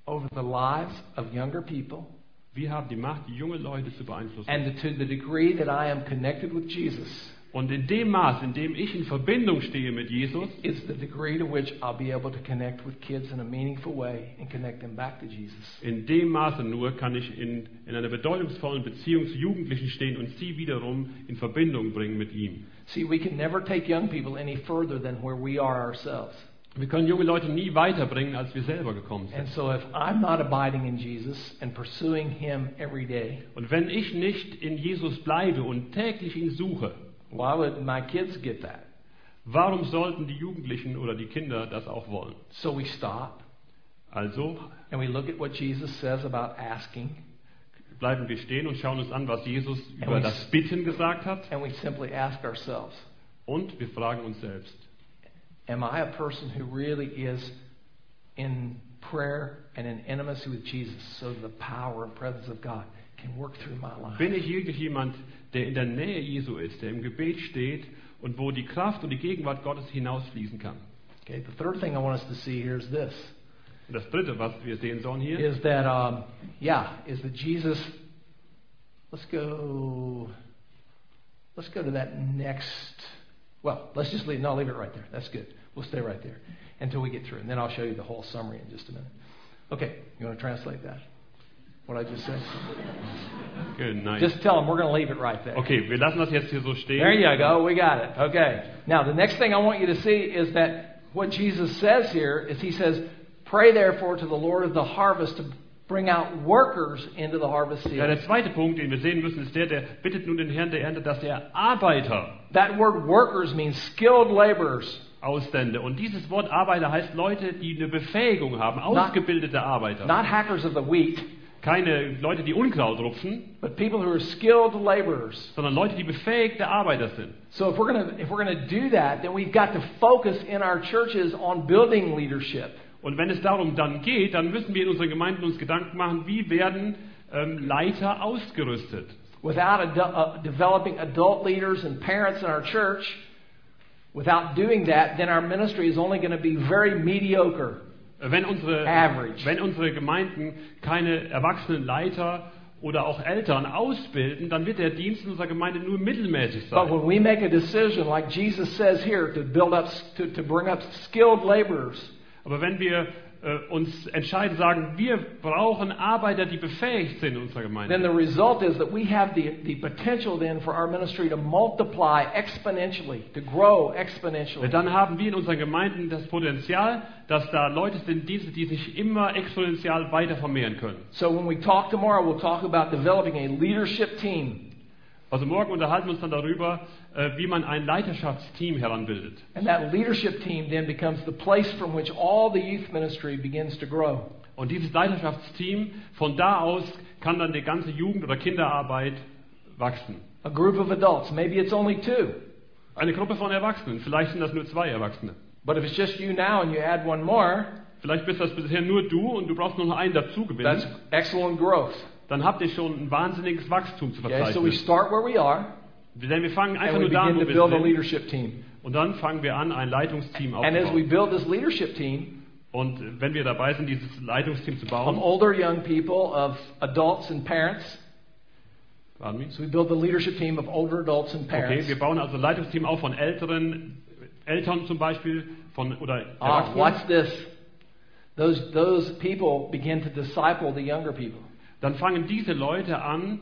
Over the lives of younger people. Wir haben die Macht, junge Leute zu beeinflussen. And to the degree that I am connected with Jesus Und in dem Maß, in dem ich in Verbindung stehe mit Jesus, is the degree to which I'll be able to connect with kids in a meaningful way and connect them back to Jesus. in dem Maße nur kann ich in, in einer bedeutungsvollen Beziehung zu Jugendlichen stehen und sie wiederum in Verbindung bringen mit ihm. See, we can never take young people any further than where we are ourselves. Wir können junge Leute nie weiterbringen, als wir selber gekommen And sind. so if I'm not abiding in Jesus and pursuing him every day, Und wenn ich nicht in Jesus bleibe und täglich ihn suche, why would my kids get that? warum sollten die Jugendlichen oder die Kinder das auch wollen? So we stop Also and we look at what Jesus says about asking bleiben wir stehen und schauen uns an, was Jesus über das Bitten gesagt hat. and we simply ask ourselves, Und wir fragen uns selbst, am I a person who really is in prayer and in intimacy with Jesus so the power and presence of God can work through my life? bin ich wirklich jemand, der in der Nähe Jesu ist, der im Gebet steht und wo die Kraft und die Gegenwart Gottes hinausfließen kann? Okay, the third thing I want us to see here is this. Das Dritte, was wir sehen sollen hier, is that um, yeah is that jesus let's go let's go to that next well let's just leave no leave it right there. That's good. We'll stay right there until we get through and then i'll show you the whole summary in just a minute. Okay you want to translate that what i just said? Good, night. just tell them we're going to leave it right there. Okay, wir lassen das jetzt hier so stehen. there you go we got it okay. Now the next thing i want you to see is that what jesus says here is he says pray therefore to the lord of the harvest to bring out workers into the harvest Ja, field der zweite Punkt, den wir sehen müssen, ist der, der bittet nun den Herrn der Ernte, dass er Arbeiter That word workers means skilled laborers. ausstände. Und dieses Wort Arbeiter heißt Leute, die eine Befähigung haben, ausgebildete Arbeiter. Not hackers of the wheat, Keine Leute, die Unkraut rupfen, but people who are skilled laborers. sondern Leute, die befähigte Arbeiter sind. So if we're gonna if we're gonna do that, then we've got to focus in our churches on building leadership. Und wenn es darum dann geht, dann müssen wir in unseren Gemeinden uns Gedanken machen, wie werden ähm, Leiter ausgerüstet. Without adu- uh, developing adult leaders and parents in our church, without doing that, then our ministry is only going to be very mediocre. Wenn unsere, Average. wenn unsere Gemeinden keine erwachsenen Leiter oder auch Eltern ausbilden, dann wird der Dienst in unserer Gemeinde nur mittelmäßig But sein. when we make a decision, like Jesus says here, to build up, to, to bring up skilled laborers, Aber wenn wir äh, uns entscheiden, sagen, wir brauchen Arbeiter, die befähigt sind in unserer then Gemeinde, the result is that we have the, the potential then for our ministry to multiply exponentially, to grow exponentially. dann haben wir in unseren Gemeinden das Potenzial, dass da Leute sind, Dienste, die sich immer exponentiell weiter vermehren können. So when we talk tomorrow, we'll talk about developing a leadership team. Also morgen unterhalten wir uns dann darüber, äh, wie man ein Leiterschaftsteam heranbildet. And that leadership team then becomes the place from which all the youth ministry begins to grow. Und dieses Leiterschaftsteam, von da aus kann dann die ganze Jugend- oder Kinderarbeit wachsen. A group of adults, maybe it's only two. Eine Gruppe von Erwachsenen, vielleicht sind das nur zwei Erwachsene. But if it's just you now and you add one more, Vielleicht bist das bisher nur du und du brauchst nur noch einen dazu gewinnen. that's excellent growth. Dann habt ihr schon ein wahnsinniges Wachstum zu Okay, so we verzeichnen. start where we are Denn wir fangen einfach nur da an, wo wir sind. Und dann fangen wir an, ein Leitungsteam And as we aufzubauen. build this leadership team Und wenn wir dabei sind, dieses Leitungsteam zu of bauen, older young people, of adults and parents, Pardon me. so we build the leadership team of older adults and Okay, parents. wir bauen also ein Leitungsteam auf von älteren Eltern zum Beispiel von, oder Ah, Erwachsenen. watch this. Those, those people begin to disciple the younger people. Dann fangen diese Leute an,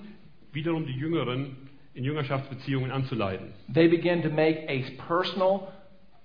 wiederum die Jüngeren in Jüngerschaftsbeziehungen anzuleiten. They begin to make a personal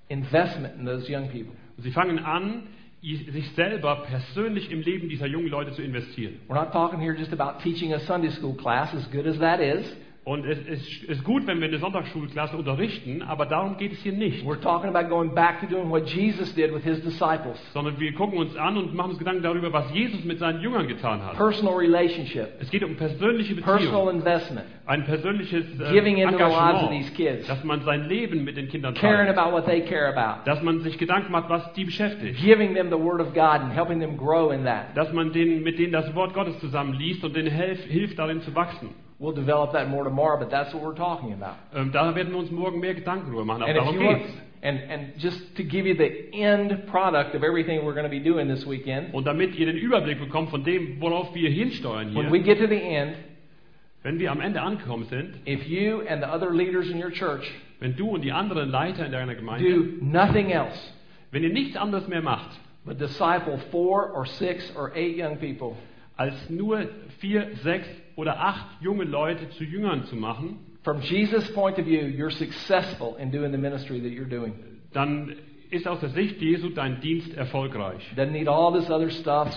investment in those young people. Und sie fangen an, sich selber persönlich im Leben dieser jungen Leute zu investieren. We're not talking here just about teaching a Sunday school class, as good as that is. Und es ist, ist gut, wenn wir eine Sonntagsschulklasse unterrichten, aber darum geht es hier nicht. We're talking about going back to doing what Jesus did with his disciples. Sondern wir gucken uns an und machen uns Gedanken darüber, was Jesus mit seinen Jüngern getan hat. personal relationship, Es geht um persönliche personal Beziehungen, investment, ein persönliches äh, giving into the lives of these Engagement, kids, dass man sein Leben mit den Kindern caring teilt, about what they care about, dass man sich Gedanken macht, was die beschäftigt, giving them the Word of God and helping them grow in that. dass man denen, mit denen das Wort Gottes zusammenliest und denen hilft, darin zu wachsen. We'll develop that more tomorrow, but that's what we're talking about. Um, ähm, da werden wir uns morgen mehr Gedanken drüber machen, aber And if darum you want, geht's. and, and just to give you the end product of everything we're going to be doing this weekend, Und damit ihr den Überblick bekommt von dem, worauf wir hinsteuern hier. when we get to the end, wenn wir am Ende angekommen sind, if you and the other leaders in your church wenn du und die anderen Leiter in deiner Gemeinde, do nothing else wenn ihr nichts anderes mehr macht, but disciple four or six or eight young people, als nur vier, sechs oder acht junge Leute zu Jüngern zu machen, from Jesus' point of view, you're successful in doing the ministry that you're doing. dann ist aus der Sicht Jesu dein Dienst erfolgreich. Doesn't need all this other stuff.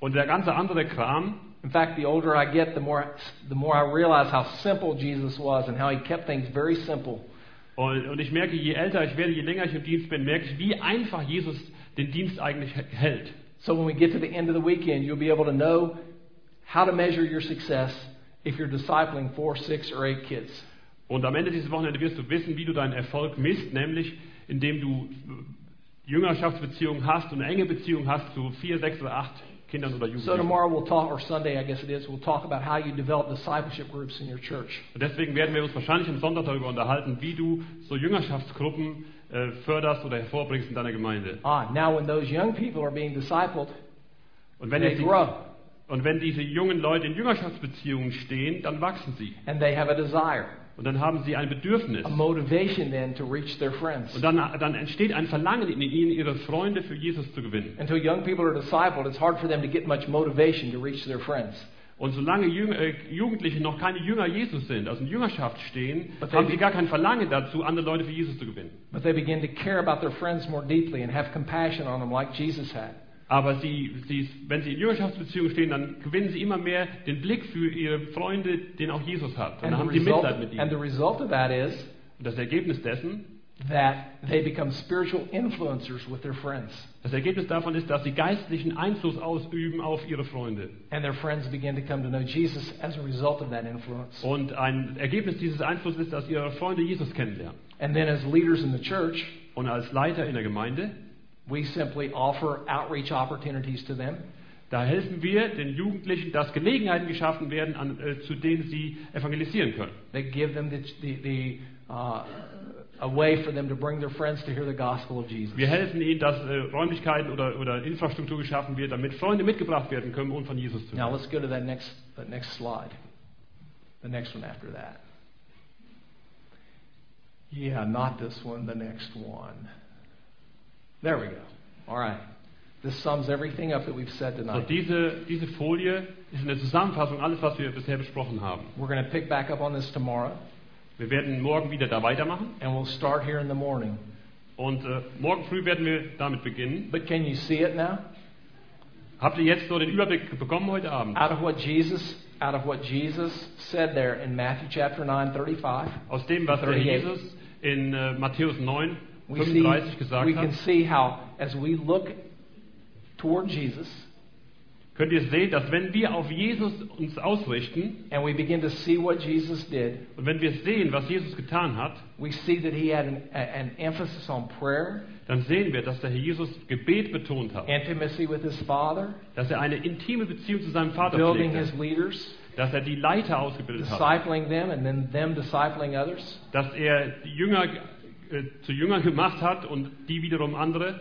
Und der ganze andere Kram, In fact, the older I get, the more, the more I realize how simple Jesus was and how he kept things very simple. und, und ich merke, je älter ich werde, je länger ich im Dienst bin, merke ich, wie einfach Jesus den Dienst eigentlich hält. So when we get to the end of the weekend, you'll be able to know how to measure your success if you're discipling four, six, or eight kids. Und am Ende dieses Wochenende wirst du wissen, wie du deinen Erfolg misst, nämlich indem du Jüngerschaftsbeziehungen hast und eine enge Beziehung hast zu vier, sechs oder acht Kindern oder So Jugendlichen. tomorrow we'll talk, or Sunday I guess it is, we'll talk about how you develop discipleship groups in your church. Und deswegen werden wir uns wahrscheinlich am Sonntag darüber unterhalten, wie du so Jüngerschaftsgruppen förderst oder hervorbringst in deiner Gemeinde. Ah, now when those young people are being discipled, Und wenn, they die, grow und wenn diese jungen Leute in Jüngerschaftsbeziehungen stehen, dann wachsen sie. and they have a desire, Und dann haben sie ein Bedürfnis. a motivation then to reach their friends. Und dann, dann entsteht ein Verlangen in ihnen, ihre Freunde für Jesus zu gewinnen. Until young people are discipled, it's hard for them to get much motivation to reach their friends. Und solange äh, Jugendliche noch keine Jünger Jesus sind, also in Jüngerschaft stehen, But haben they- sie gar kein Verlangen dazu, andere Leute für Jesus zu gewinnen. But they begin to care about their friends more deeply and have compassion on them like Jesus had. Aber sie, sie, wenn sie in Jüngerschaftsbeziehungen stehen, dann gewinnen sie immer mehr den Blick für ihre Freunde, den auch Jesus hat. Und dann And haben the, sie result, Mitleid mit ihnen. result of that is Und das Ergebnis dessen, that they become spiritual influencers with their friends. das Ergebnis davon ist, dass sie geistlichen Einfluss ausüben auf ihre Freunde. And their friends begin to come to know Jesus as a result of that influence. Und ein Ergebnis dieses Einflusses ist, dass ihre Freunde Jesus kennenlernen. And then, as leaders in the church, Und als Leiter in der Gemeinde, we simply offer outreach opportunities to them. da helfen wir den Jugendlichen, dass Gelegenheiten geschaffen werden, an, äh, zu denen sie evangelisieren können. They give them the, the, the, uh, a way for them to bring their friends to hear the gospel of Jesus. Wir helfen ihnen, dass äh, Räumlichkeiten oder, oder Infrastruktur geschaffen wird, damit Freunde mitgebracht werden können, um von Jesus zu Now let's go to that next, that next slide. The next one after that. Yeah, not this one, the next one. There we go. All right. This sums everything up that we've said tonight. So, diese, diese Folie ist eine Zusammenfassung alles, was wir bisher besprochen haben. We're going to pick back up on this tomorrow, Wir werden morgen wieder da weitermachen and we'll start here in the morning. und äh, morgen früh werden wir damit beginnen. But can you see it now? Habt ihr jetzt so den Überblick bekommen heute Abend? Out of what Jesus, out of what Jesus said there in Matthew chapter 9, 35, Aus dem, was der 38. Jesus in äh, Matthäus 9, we see, 35 gesagt we can hat, see how as we look toward Jesus könnt ihr sehen, dass wenn wir auf Jesus uns ausrichten and we begin to see what Jesus did, und wenn wir sehen, was Jesus getan hat, we see that he had an, an emphasis on prayer, dann sehen wir, dass der Herr Jesus Gebet betont hat, intimacy with his Father, dass er eine intime Beziehung zu seinem Vater building his leaders, dass er die Leiter ausgebildet hat, discipling them, and then them discipling others, dass er die Jünger äh, zu Jüngern gemacht hat und die wiederum andere,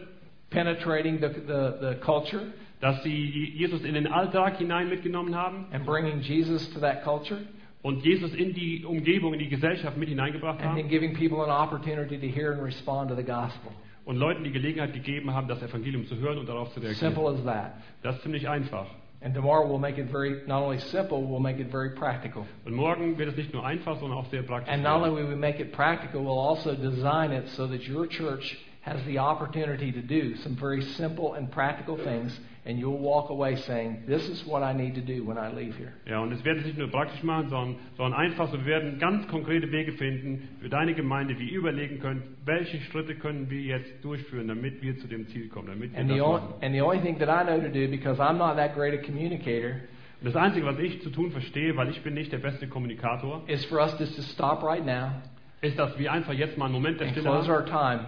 penetrating the, the, the culture dass sie Jesus in den Alltag hinein mitgenommen haben and bringing Jesus to that culture, und Jesus in die Umgebung, in die Gesellschaft mit hineingebracht and then haben giving people an opportunity to hear and respond to the gospel. und Leuten die Gelegenheit gegeben haben, das Evangelium zu hören und darauf zu reagieren. Simple as that. Das ist ziemlich einfach. And tomorrow we'll make it very, not only simple, we'll make it very practical. Und morgen wird es nicht nur einfach, sondern auch sehr praktisch. And not werden. only will we make it practical, we'll also design it so that your church has the opportunity to do some very simple and practical things and you'll walk away saying, This is what I need to do when I leave here. Ja, und es werden nicht nur praktisch machen, sondern, sondern einfach so, wir werden ganz konkrete Wege finden für deine Gemeinde, wie ihr überlegen könnt, welche Schritte können wir jetzt durchführen, damit wir zu dem Ziel kommen, damit wir And das the, machen. and the only thing that I know to do, because I'm not that great a communicator, Und das Einzige, was ich zu tun verstehe, weil ich bin nicht der beste Kommunikator, is for us just to stop right now ist, dass wir einfach jetzt mal einen Moment der and Stille close haben our time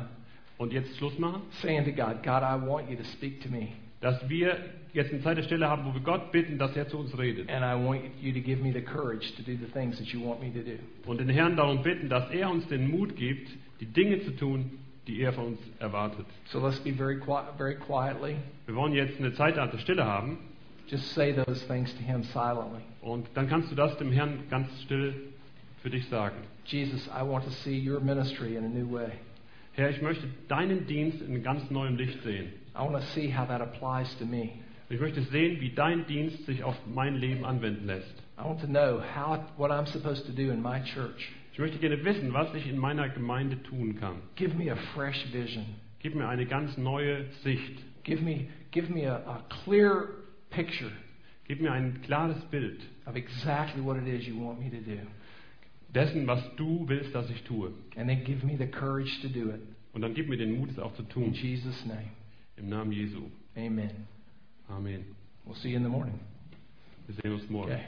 und jetzt Schluss machen, saying to God, God, I want you to speak to me. Dass wir jetzt eine Zeit der Stille haben, wo wir Gott bitten, dass er zu uns redet. And I want you to give me the courage to do the things that you want me to do. Und den Herrn darum bitten, dass er uns den Mut gibt, die Dinge zu tun, die er von uns erwartet. So let's be very quiet, very quietly. Wir wollen jetzt eine Zeit der Stille haben Just say those things to Him silently. und dann kannst du das dem Herrn ganz still für dich sagen. Jesus, I want to see your ministry in a new way. Herr, ich möchte deinen Dienst in ganz neuem Licht sehen. I want to see how that applies to me. Ich möchte sehen, wie dein Dienst sich auf mein Leben anwenden lässt. I want to know how what I'm supposed to do in my church. Ich möchte gerne wissen, was ich in meiner Gemeinde tun kann. Give me a fresh vision. Gib mir eine ganz neue Sicht. Give me give me a, a clear picture Gib mir ein klares Bild of exactly what it is you want me to do. dessen, was du willst, dass ich tue. And then give me the courage to do it. Und dann gib mir den Mut, es auch zu In tun. Jesus' name. Im Namen Jesu. Amen. Amen. We'll see you in the morning. Wir sehen uns morgen. Okay.